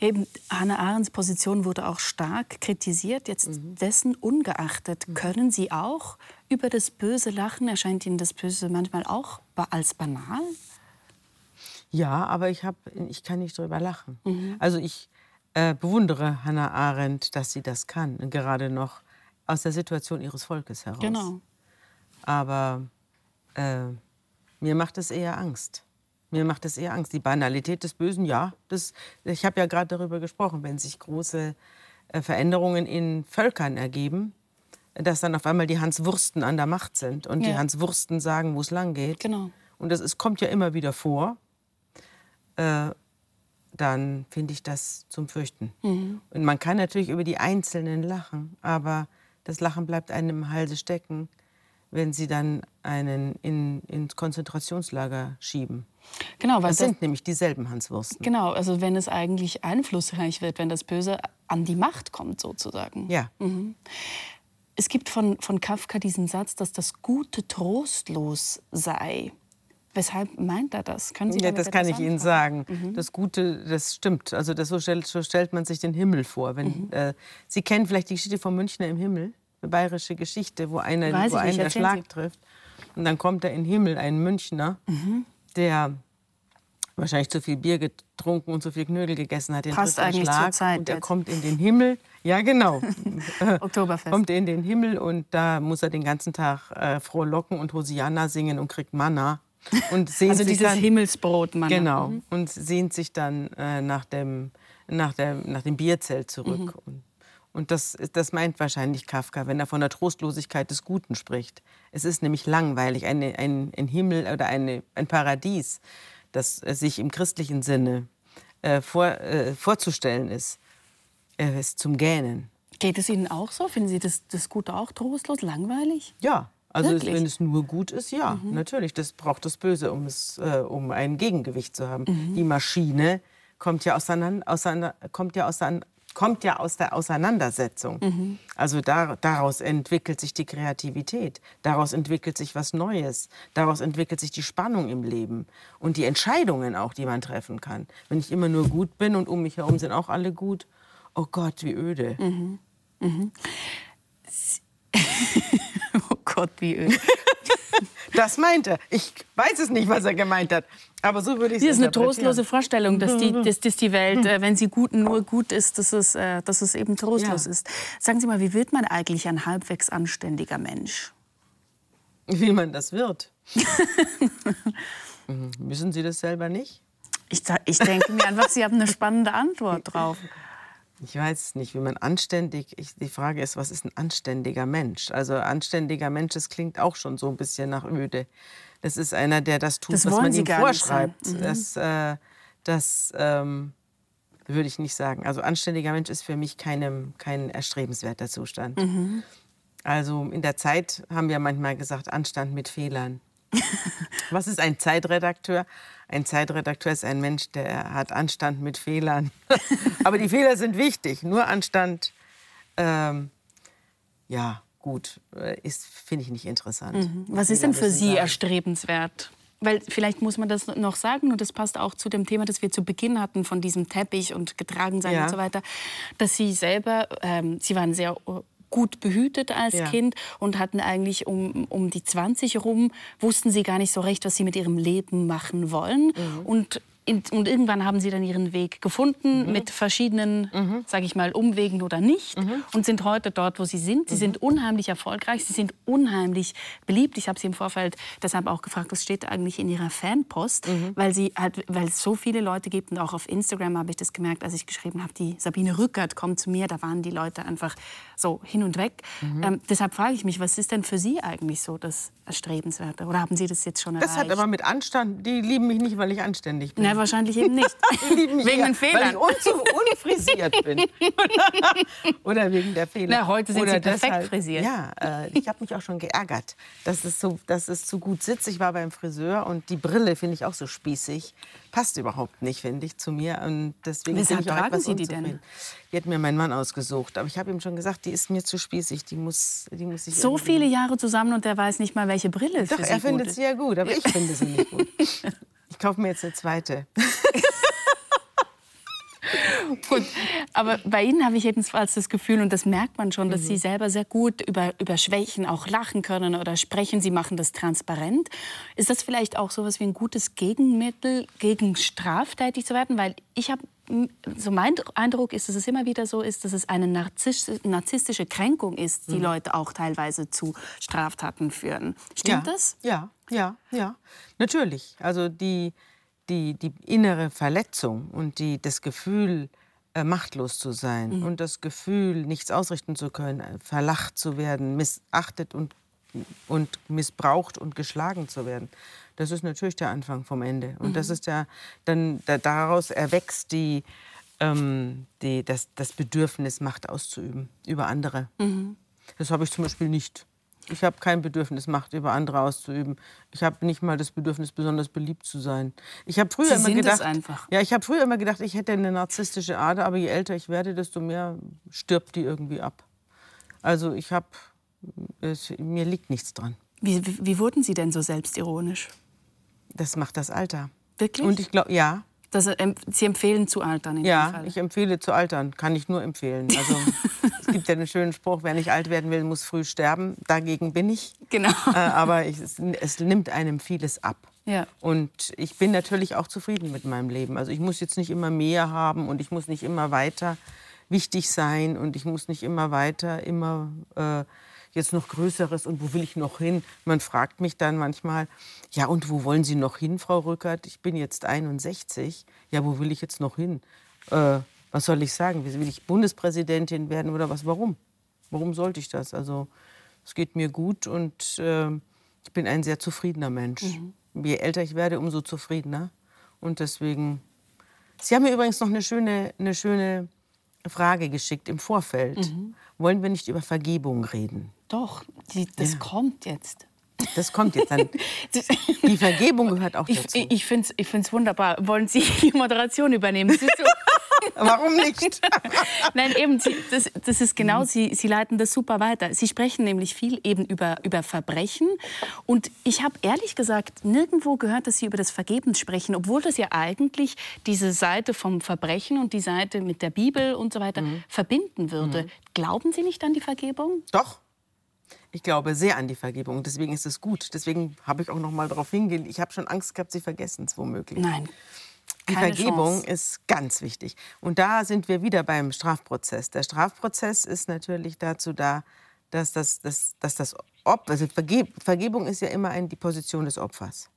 Speaker 1: Eben, Hannah Arendts Position wurde auch stark kritisiert. Jetzt mhm. dessen ungeachtet, mhm. können Sie auch über das Böse lachen? Erscheint Ihnen das Böse manchmal auch als banal?
Speaker 2: Ja, aber ich, hab, ich kann nicht drüber lachen. Mhm. Also ich äh, bewundere Hannah Arendt, dass sie das kann, gerade noch aus der Situation ihres Volkes heraus.
Speaker 1: Genau.
Speaker 2: Aber äh, mir macht es eher Angst. Mir macht es eher Angst. Die Banalität des Bösen, ja. Das, ich habe ja gerade darüber gesprochen, wenn sich große äh, Veränderungen in Völkern ergeben, dass dann auf einmal die Hanswursten an der Macht sind und ja. die Hanswursten sagen, wo es lang geht.
Speaker 1: Genau.
Speaker 2: Und das ist, kommt ja immer wieder vor äh, dann finde ich das zum Fürchten. Mhm. Und man kann natürlich über die Einzelnen lachen, aber das Lachen bleibt einem im Halse stecken, wenn sie dann einen in, ins Konzentrationslager schieben. Genau, weil das sind das, nämlich dieselben Hanswursten.
Speaker 1: Genau, also wenn es eigentlich einflussreich wird, wenn das Böse an die Macht kommt sozusagen.
Speaker 2: Ja.
Speaker 1: Mhm. Es gibt von, von Kafka diesen Satz, dass das Gute trostlos sei Weshalb meint er das? Können Sie
Speaker 2: ja, das kann ich Ihnen sagen. Mhm. Das Gute, das stimmt. Also das, so, stellt, so stellt man sich den Himmel vor. Wenn, mhm. äh, Sie kennen vielleicht die Geschichte vom Münchner im Himmel, eine bayerische Geschichte, wo einer, wo einen der Schlag Sie. trifft. Und dann kommt er in den Himmel, ein Münchner, mhm. der wahrscheinlich zu viel Bier getrunken und zu viel Knödel gegessen hat. Den
Speaker 1: Passt eigentlich Schlag, zur Zeit.
Speaker 2: Und er kommt in den Himmel. Ja, genau. Oktoberfest. kommt in den Himmel und da muss er den ganzen Tag äh, frohlocken und Hosianna singen und kriegt Manna.
Speaker 1: Und sehnt also dieses dann, Himmelsbrot, Manna.
Speaker 2: Genau. Mhm. Und sehnt sich dann äh, nach, dem, nach, der, nach dem Bierzelt zurück. Mhm. Und, und das, das meint wahrscheinlich Kafka, wenn er von der Trostlosigkeit des Guten spricht. Es ist nämlich langweilig, eine, ein, ein Himmel oder eine, ein Paradies das sich im christlichen Sinne äh, vor, äh, vorzustellen ist, äh, ist zum Gähnen.
Speaker 1: Geht es Ihnen auch so? Finden Sie das, das Gute auch trostlos, langweilig?
Speaker 2: Ja, also es, wenn es nur gut ist, ja, mhm. natürlich. Das braucht das Böse, um, es, äh, um ein Gegengewicht zu haben. Mhm. Die Maschine kommt ja, auseinander, auseinander, kommt ja auseinander, kommt ja aus der Auseinandersetzung. Mhm. Also da, daraus entwickelt sich die Kreativität, daraus entwickelt sich was Neues, daraus entwickelt sich die Spannung im Leben und die Entscheidungen auch, die man treffen kann. Wenn ich immer nur gut bin und um mich herum sind auch alle gut, oh Gott, wie öde. Mhm. Mhm.
Speaker 1: oh Gott, wie öde.
Speaker 2: Das meint er. Ich weiß es nicht, was er gemeint hat. Aber so würde ich es
Speaker 1: Das ist eine trostlose Vorstellung, dass die, dass, dass die Welt, äh, wenn sie gut nur gut ist, dass es, äh, dass es eben trostlos ja. ist. Sagen Sie mal, wie wird man eigentlich ein halbwegs anständiger Mensch?
Speaker 2: Wie man das wird? Müssen Sie das selber nicht?
Speaker 1: Ich, ich denke mir einfach, Sie haben eine spannende Antwort drauf.
Speaker 2: Ich weiß nicht, wie man anständig. Ich, die Frage ist, was ist ein anständiger Mensch? Also anständiger Mensch, das klingt auch schon so ein bisschen nach öde. Das ist einer, der das tut, das was man ihm vorschreibt. Mhm. Das, äh, das ähm, würde ich nicht sagen. Also anständiger Mensch ist für mich keinem, kein erstrebenswerter Zustand. Mhm. Also in der Zeit haben wir manchmal gesagt, Anstand mit Fehlern. Was ist ein Zeitredakteur? Ein Zeitredakteur ist ein Mensch, der hat Anstand mit Fehlern. Aber die Fehler sind wichtig. Nur Anstand, ähm, ja, gut, äh, ist, finde ich nicht interessant.
Speaker 1: Mhm. Was ist denn für Sie sagen. erstrebenswert? Weil vielleicht muss man das noch sagen, und das passt auch zu dem Thema, das wir zu Beginn hatten, von diesem Teppich und getragen sein ja. und so weiter, dass Sie selber, ähm, Sie waren sehr gut behütet als ja. Kind und hatten eigentlich um, um die 20 rum, wussten sie gar nicht so recht, was sie mit ihrem Leben machen wollen. Mhm. Und und irgendwann haben sie dann ihren Weg gefunden mhm. mit verschiedenen, mhm. sage ich mal, Umwegen oder nicht mhm. und sind heute dort, wo sie sind. Sie mhm. sind unheimlich erfolgreich, sie sind unheimlich beliebt. Ich habe sie im Vorfeld deshalb auch gefragt, was steht eigentlich in ihrer Fanpost, mhm. weil sie halt, weil es so viele Leute gibt und auch auf Instagram habe ich das gemerkt, als ich geschrieben habe, die Sabine Rückert kommt zu mir, da waren die Leute einfach so hin und weg. Mhm. Ähm, deshalb frage ich mich, was ist denn für Sie eigentlich so das Erstrebenswerte? Oder haben Sie das jetzt schon erreicht?
Speaker 2: Das hat aber mit Anstand, die lieben mich nicht, weil ich anständig bin.
Speaker 1: Na, wahrscheinlich eben nicht. wegen den Fehlern.
Speaker 2: Weil ich unfrisiert bin. Oder wegen der Fehler.
Speaker 1: Na, heute sind Oder Sie perfekt deshalb, frisiert.
Speaker 2: Ja, äh, ich habe mich auch schon geärgert, dass es, so, dass es zu gut sitzt. Ich war beim Friseur und die Brille finde ich auch so spießig. Passt überhaupt nicht, finde ich, zu mir. Und deswegen
Speaker 1: Weshalb
Speaker 2: bin ich
Speaker 1: auch etwas Sie die denn?
Speaker 2: Die hat mir mein Mann ausgesucht. Aber ich habe ihm schon gesagt, die ist mir zu spießig. Die muss, die muss sich
Speaker 1: So viele Jahre zusammen und der weiß nicht mal, welche Brille
Speaker 2: Doch,
Speaker 1: für
Speaker 2: sie er findet sie ja gut, aber ich finde sie nicht gut. Ich kaufe mir jetzt eine zweite.
Speaker 1: Gut. Aber bei Ihnen habe ich jedenfalls das Gefühl, und das merkt man schon, dass mhm. Sie selber sehr gut über, über Schwächen auch lachen können oder sprechen. Sie machen das transparent. Ist das vielleicht auch so etwas wie ein gutes Gegenmittel gegen straftätig zu werden? Weil ich habe so mein Eindruck ist, dass es immer wieder so ist, dass es eine narzisstische Kränkung ist, die mhm. Leute auch teilweise zu Straftaten führen. Stimmt
Speaker 2: ja,
Speaker 1: das?
Speaker 2: Ja, ja, ja. Natürlich. Also die, die, die innere Verletzung und die, das Gefühl, äh, machtlos zu sein mhm. und das Gefühl, nichts ausrichten zu können, äh, verlacht zu werden, missachtet und, und missbraucht und geschlagen zu werden. Das ist natürlich der Anfang vom Ende. Und mhm. das ist ja dann da, daraus erwächst die, ähm, die, das, das Bedürfnis, Macht auszuüben über andere. Mhm. Das habe ich zum Beispiel nicht. Ich habe kein Bedürfnis, Macht über andere auszuüben. Ich habe nicht mal das Bedürfnis, besonders beliebt zu sein. Ich habe früher
Speaker 1: Sie
Speaker 2: immer gedacht, ja, ich habe früher immer gedacht, ich hätte eine narzisstische Ader, aber je älter ich werde, desto mehr stirbt die irgendwie ab. Also ich habe, mir liegt nichts dran.
Speaker 1: Wie, wie, wurden Sie denn so selbstironisch?
Speaker 2: Das macht das Alter.
Speaker 1: Wirklich?
Speaker 2: Und ich glaube, ja.
Speaker 1: Das, ähm, Sie empfehlen zu altern?
Speaker 2: ja, ich empfehle zu altern. Kann ich nur empfehlen. Also, es gibt ja einen schönen Spruch: Wer nicht alt werden will, muss früh sterben. Dagegen bin ich.
Speaker 1: Genau.
Speaker 2: Äh, aber ich, es, es, nimmt einem vieles ab.
Speaker 1: Ja.
Speaker 2: Und ich bin natürlich auch zufrieden mit meinem Leben. Also, ich muss jetzt nicht immer mehr haben und ich muss nicht immer weiter wichtig sein und ich muss nicht immer weiter, immer. Äh, jetzt noch Größeres und wo will ich noch hin? Man fragt mich dann manchmal, ja und wo wollen Sie noch hin, Frau Rückert? Ich bin jetzt 61. Ja, wo will ich jetzt noch hin? Äh, was soll ich sagen? Will ich Bundespräsidentin werden oder was? Warum? Warum sollte ich das? Also es geht mir gut und äh, ich bin ein sehr zufriedener Mensch. Mhm. Je älter ich werde, umso zufriedener. Und deswegen. Sie haben mir übrigens noch eine schöne, eine schöne Frage geschickt im Vorfeld. Mhm. Wollen wir nicht über Vergebung reden?
Speaker 1: Doch, die, das ja. kommt jetzt.
Speaker 2: Das kommt jetzt dann. Die Vergebung gehört auch dazu.
Speaker 1: Ich, ich finde es ich find's wunderbar. Wollen Sie die Moderation übernehmen?
Speaker 2: Warum nicht?
Speaker 1: Nein, eben, Sie, das, das ist genau, Sie, Sie leiten das super weiter. Sie sprechen nämlich viel eben über, über Verbrechen. Und ich habe ehrlich gesagt nirgendwo gehört, dass Sie über das Vergeben sprechen, obwohl das ja eigentlich diese Seite vom Verbrechen und die Seite mit der Bibel und so weiter mhm. verbinden würde. Mhm. Glauben Sie nicht an die Vergebung?
Speaker 2: Doch. Ich glaube sehr an die Vergebung. Deswegen ist es gut. Deswegen habe ich auch noch mal darauf hingewiesen. Ich habe schon Angst gehabt, Sie vergessen es womöglich.
Speaker 1: Nein.
Speaker 2: Die Vergebung Chance. ist ganz wichtig. Und da sind wir wieder beim Strafprozess. Der Strafprozess ist natürlich dazu da, dass das, dass, dass das Opfer, also Vergebung ist ja immer ein, die Position des Opfers.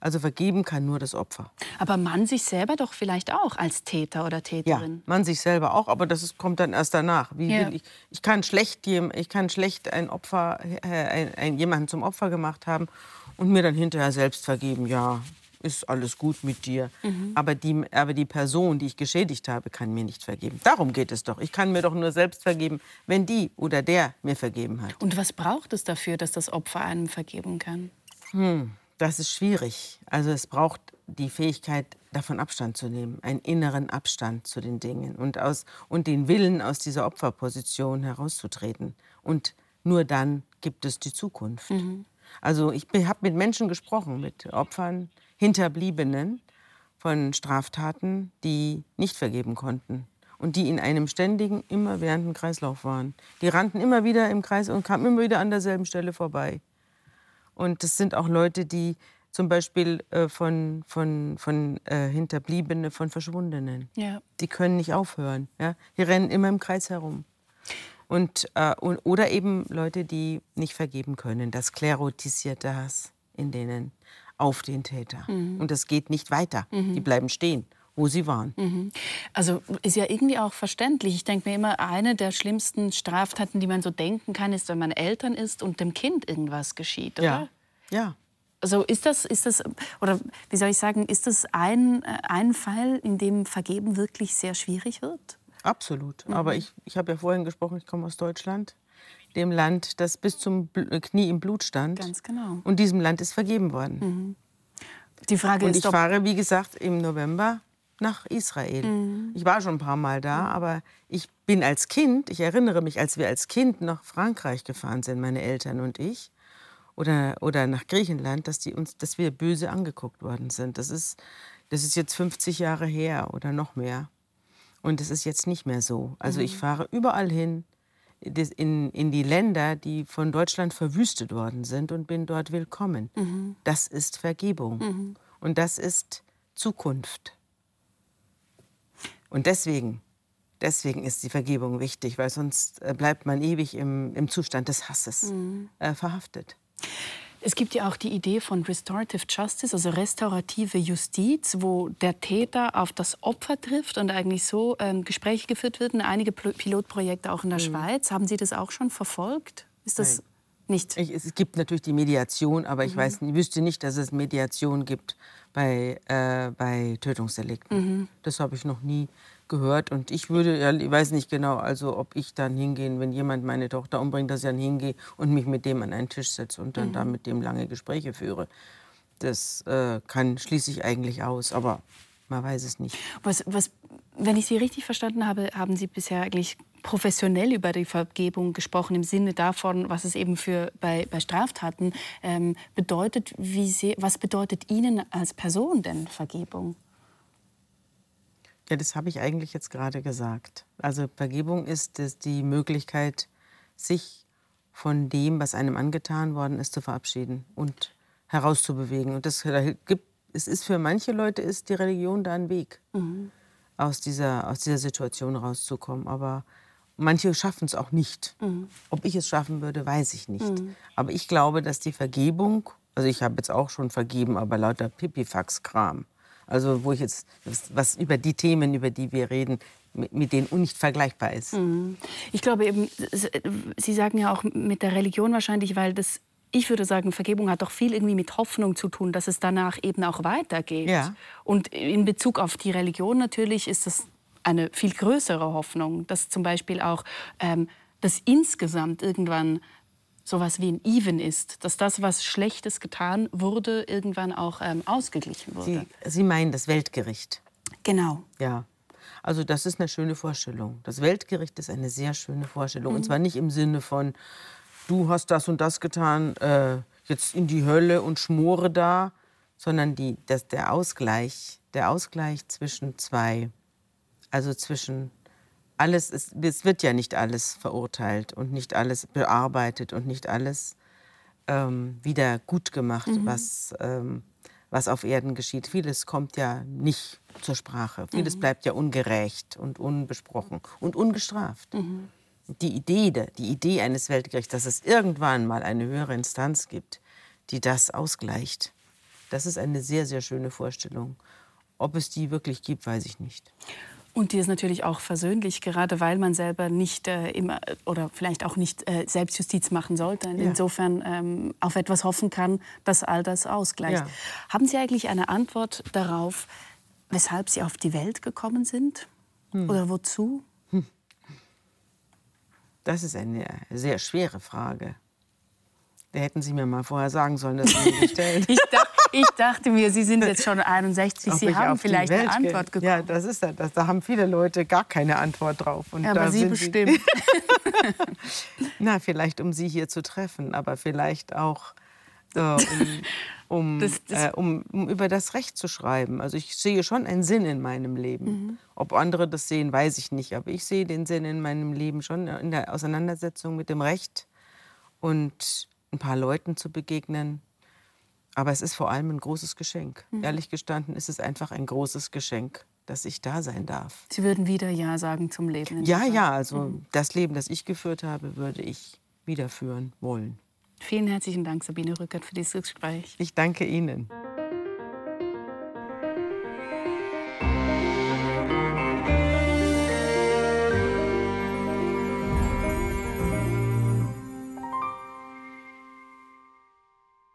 Speaker 2: Also vergeben kann nur das Opfer.
Speaker 1: Aber man sich selber doch vielleicht auch als Täter oder Täterin.
Speaker 2: Ja, man sich selber auch, aber das ist, kommt dann erst danach. Ja. Ich, ich, kann schlecht, ich kann schlecht ein Opfer, äh, ein, ein, jemanden zum Opfer gemacht haben und mir dann hinterher selbst vergeben. Ja, ist alles gut mit dir. Mhm. Aber, die, aber die Person, die ich geschädigt habe, kann mir nicht vergeben. Darum geht es doch. Ich kann mir doch nur selbst vergeben, wenn die oder der mir vergeben hat.
Speaker 1: Und was braucht es dafür, dass das Opfer einem vergeben kann?
Speaker 2: Hm. Das ist schwierig. Also es braucht die Fähigkeit, davon Abstand zu nehmen, einen inneren Abstand zu den Dingen und, aus, und den Willen, aus dieser Opferposition herauszutreten. Und nur dann gibt es die Zukunft. Mhm. Also ich habe mit Menschen gesprochen, mit Opfern, Hinterbliebenen von Straftaten, die nicht vergeben konnten und die in einem ständigen, immerwährenden Kreislauf waren. Die rannten immer wieder im Kreis und kamen immer wieder an derselben Stelle vorbei. Und das sind auch Leute, die zum Beispiel äh, von, von, von äh, Hinterbliebene, von Verschwundenen. Ja. Die können nicht aufhören. Ja? Die rennen immer im Kreis herum. Und, äh, und, oder eben Leute, die nicht vergeben können. Das sklerotisierte Hass in denen auf den Täter. Mhm. Und das geht nicht weiter. Mhm. Die bleiben stehen wo sie waren. Mhm.
Speaker 1: Also ist ja irgendwie auch verständlich. Ich denke mir immer, eine der schlimmsten Straftaten, die man so denken kann, ist, wenn man Eltern ist und dem Kind irgendwas geschieht, oder?
Speaker 2: Ja. ja.
Speaker 1: Also ist das, ist das, oder wie soll ich sagen, ist das ein, ein Fall, in dem Vergeben wirklich sehr schwierig wird?
Speaker 2: Absolut. Mhm. Aber ich, ich habe ja vorhin gesprochen, ich komme aus Deutschland, dem Land, das bis zum Knie im Blut stand.
Speaker 1: Ganz genau.
Speaker 2: Und diesem Land ist vergeben worden.
Speaker 1: Mhm. Die Frage
Speaker 2: und
Speaker 1: ist,
Speaker 2: ich fahre, wie gesagt, im November nach Israel. Mhm. Ich war schon ein paar Mal da, aber ich bin als Kind, ich erinnere mich, als wir als Kind nach Frankreich gefahren sind, meine Eltern und ich, oder, oder nach Griechenland, dass, die uns, dass wir böse angeguckt worden sind. Das ist, das ist jetzt 50 Jahre her oder noch mehr. Und es ist jetzt nicht mehr so. Also mhm. ich fahre überall hin, in, in die Länder, die von Deutschland verwüstet worden sind und bin dort willkommen. Mhm. Das ist Vergebung. Mhm. Und das ist Zukunft. Und deswegen, deswegen ist die Vergebung wichtig, weil sonst äh, bleibt man ewig im, im Zustand des Hasses mhm. äh, verhaftet.
Speaker 1: Es gibt ja auch die Idee von Restorative Justice, also restaurative Justiz, wo der Täter auf das Opfer trifft und eigentlich so ähm, Gespräche geführt werden. Einige Pilotprojekte auch in der mhm. Schweiz. Haben Sie das auch schon verfolgt? Ist das Nein. nicht?
Speaker 2: Ich, es gibt natürlich die Mediation, aber ich mhm. weiß, wüsste nicht, dass es Mediation gibt bei, äh, bei Tötungsdelikten. Mhm. Das habe ich noch nie gehört. Und ich würde, ja, ich weiß nicht genau, also ob ich dann hingehen, wenn jemand meine Tochter umbringt, dass ich dann hingehe und mich mit dem an einen Tisch setze und dann mhm. da mit dem lange Gespräche führe. Das äh, kann schließe ich eigentlich aus, aber man weiß es nicht.
Speaker 1: Was, was, wenn ich Sie richtig verstanden habe, haben Sie bisher eigentlich professionell über die Vergebung gesprochen, im Sinne davon, was es eben für bei, bei Straftaten ähm, bedeutet. Wie Sie, was bedeutet Ihnen als Person denn Vergebung?
Speaker 2: Ja, das habe ich eigentlich jetzt gerade gesagt. Also Vergebung ist die Möglichkeit, sich von dem, was einem angetan worden ist, zu verabschieden und herauszubewegen. Und das gibt, es ist für manche Leute ist die Religion da ein Weg, mhm. aus, dieser, aus dieser Situation rauszukommen. Aber manche schaffen es auch nicht. Mhm. Ob ich es schaffen würde, weiß ich nicht. Mhm. Aber ich glaube, dass die Vergebung, also ich habe jetzt auch schon vergeben, aber lauter Pipifax-Kram. Also wo ich jetzt, was über die Themen, über die wir reden, mit denen nicht vergleichbar ist. Mhm.
Speaker 1: Ich glaube eben, Sie sagen ja auch mit der Religion wahrscheinlich, weil das, ich würde sagen, Vergebung hat doch viel irgendwie mit Hoffnung zu tun, dass es danach eben auch weitergeht. Ja. Und in Bezug auf die Religion natürlich ist das eine viel größere Hoffnung, dass zum Beispiel auch ähm, das insgesamt irgendwann sowas wie ein Even ist, dass das, was Schlechtes getan wurde, irgendwann auch ähm, ausgeglichen wurde.
Speaker 2: Sie, Sie meinen das Weltgericht?
Speaker 1: Genau.
Speaker 2: Ja. Also das ist eine schöne Vorstellung. Das Weltgericht ist eine sehr schöne Vorstellung. Mhm. Und zwar nicht im Sinne von, du hast das und das getan, äh, jetzt in die Hölle und schmore da, sondern die, das, der Ausgleich, der Ausgleich zwischen zwei, also zwischen alles, ist, es wird ja nicht alles verurteilt und nicht alles bearbeitet und nicht alles ähm, wieder gut gemacht, mhm. was, ähm, was auf Erden geschieht. Vieles kommt ja nicht zur Sprache. Vieles mhm. bleibt ja ungerecht und unbesprochen und ungestraft. Mhm. Die, Idee, die Idee eines Weltgerichts, dass es irgendwann mal eine höhere Instanz gibt, die das ausgleicht, das ist eine sehr, sehr schöne Vorstellung. Ob es die wirklich gibt, weiß ich nicht.
Speaker 1: Und die ist natürlich auch versöhnlich, gerade weil man selber nicht äh, immer oder vielleicht auch nicht äh, Selbstjustiz machen sollte. Insofern ähm, auf etwas hoffen kann, dass all das ausgleicht. Ja. Haben Sie eigentlich eine Antwort darauf, weshalb Sie auf die Welt gekommen sind? Hm. Oder wozu? Hm.
Speaker 2: Das ist eine sehr schwere Frage. Da hätten Sie mir mal vorher sagen sollen, dass Sie mich stellen.
Speaker 1: ich, dachte, ich, dachte mir, Sie sind jetzt schon 61, Ob Sie haben vielleicht eine Antwort
Speaker 2: gekommen. Ja, das ist das. Da haben viele Leute gar keine Antwort drauf.
Speaker 1: Und ja, aber Sie bestimmt.
Speaker 2: Na, vielleicht um Sie hier zu treffen, aber vielleicht auch äh, um, um, das, das äh, um, um, über das Recht zu schreiben. Also ich sehe schon einen Sinn in meinem Leben. Mhm. Ob andere das sehen, weiß ich nicht. Aber ich sehe den Sinn in meinem Leben schon in der Auseinandersetzung mit dem Recht. Und ein paar Leuten zu begegnen. Aber es ist vor allem ein großes Geschenk. Mhm. Ehrlich gestanden ist es einfach ein großes Geschenk, dass ich da sein darf.
Speaker 1: Sie würden wieder Ja sagen zum Leben?
Speaker 2: Ja, ja. Also mhm. das Leben, das ich geführt habe, würde ich wieder führen wollen.
Speaker 1: Vielen herzlichen Dank, Sabine Rückert, für dieses Gespräch.
Speaker 2: Ich danke Ihnen.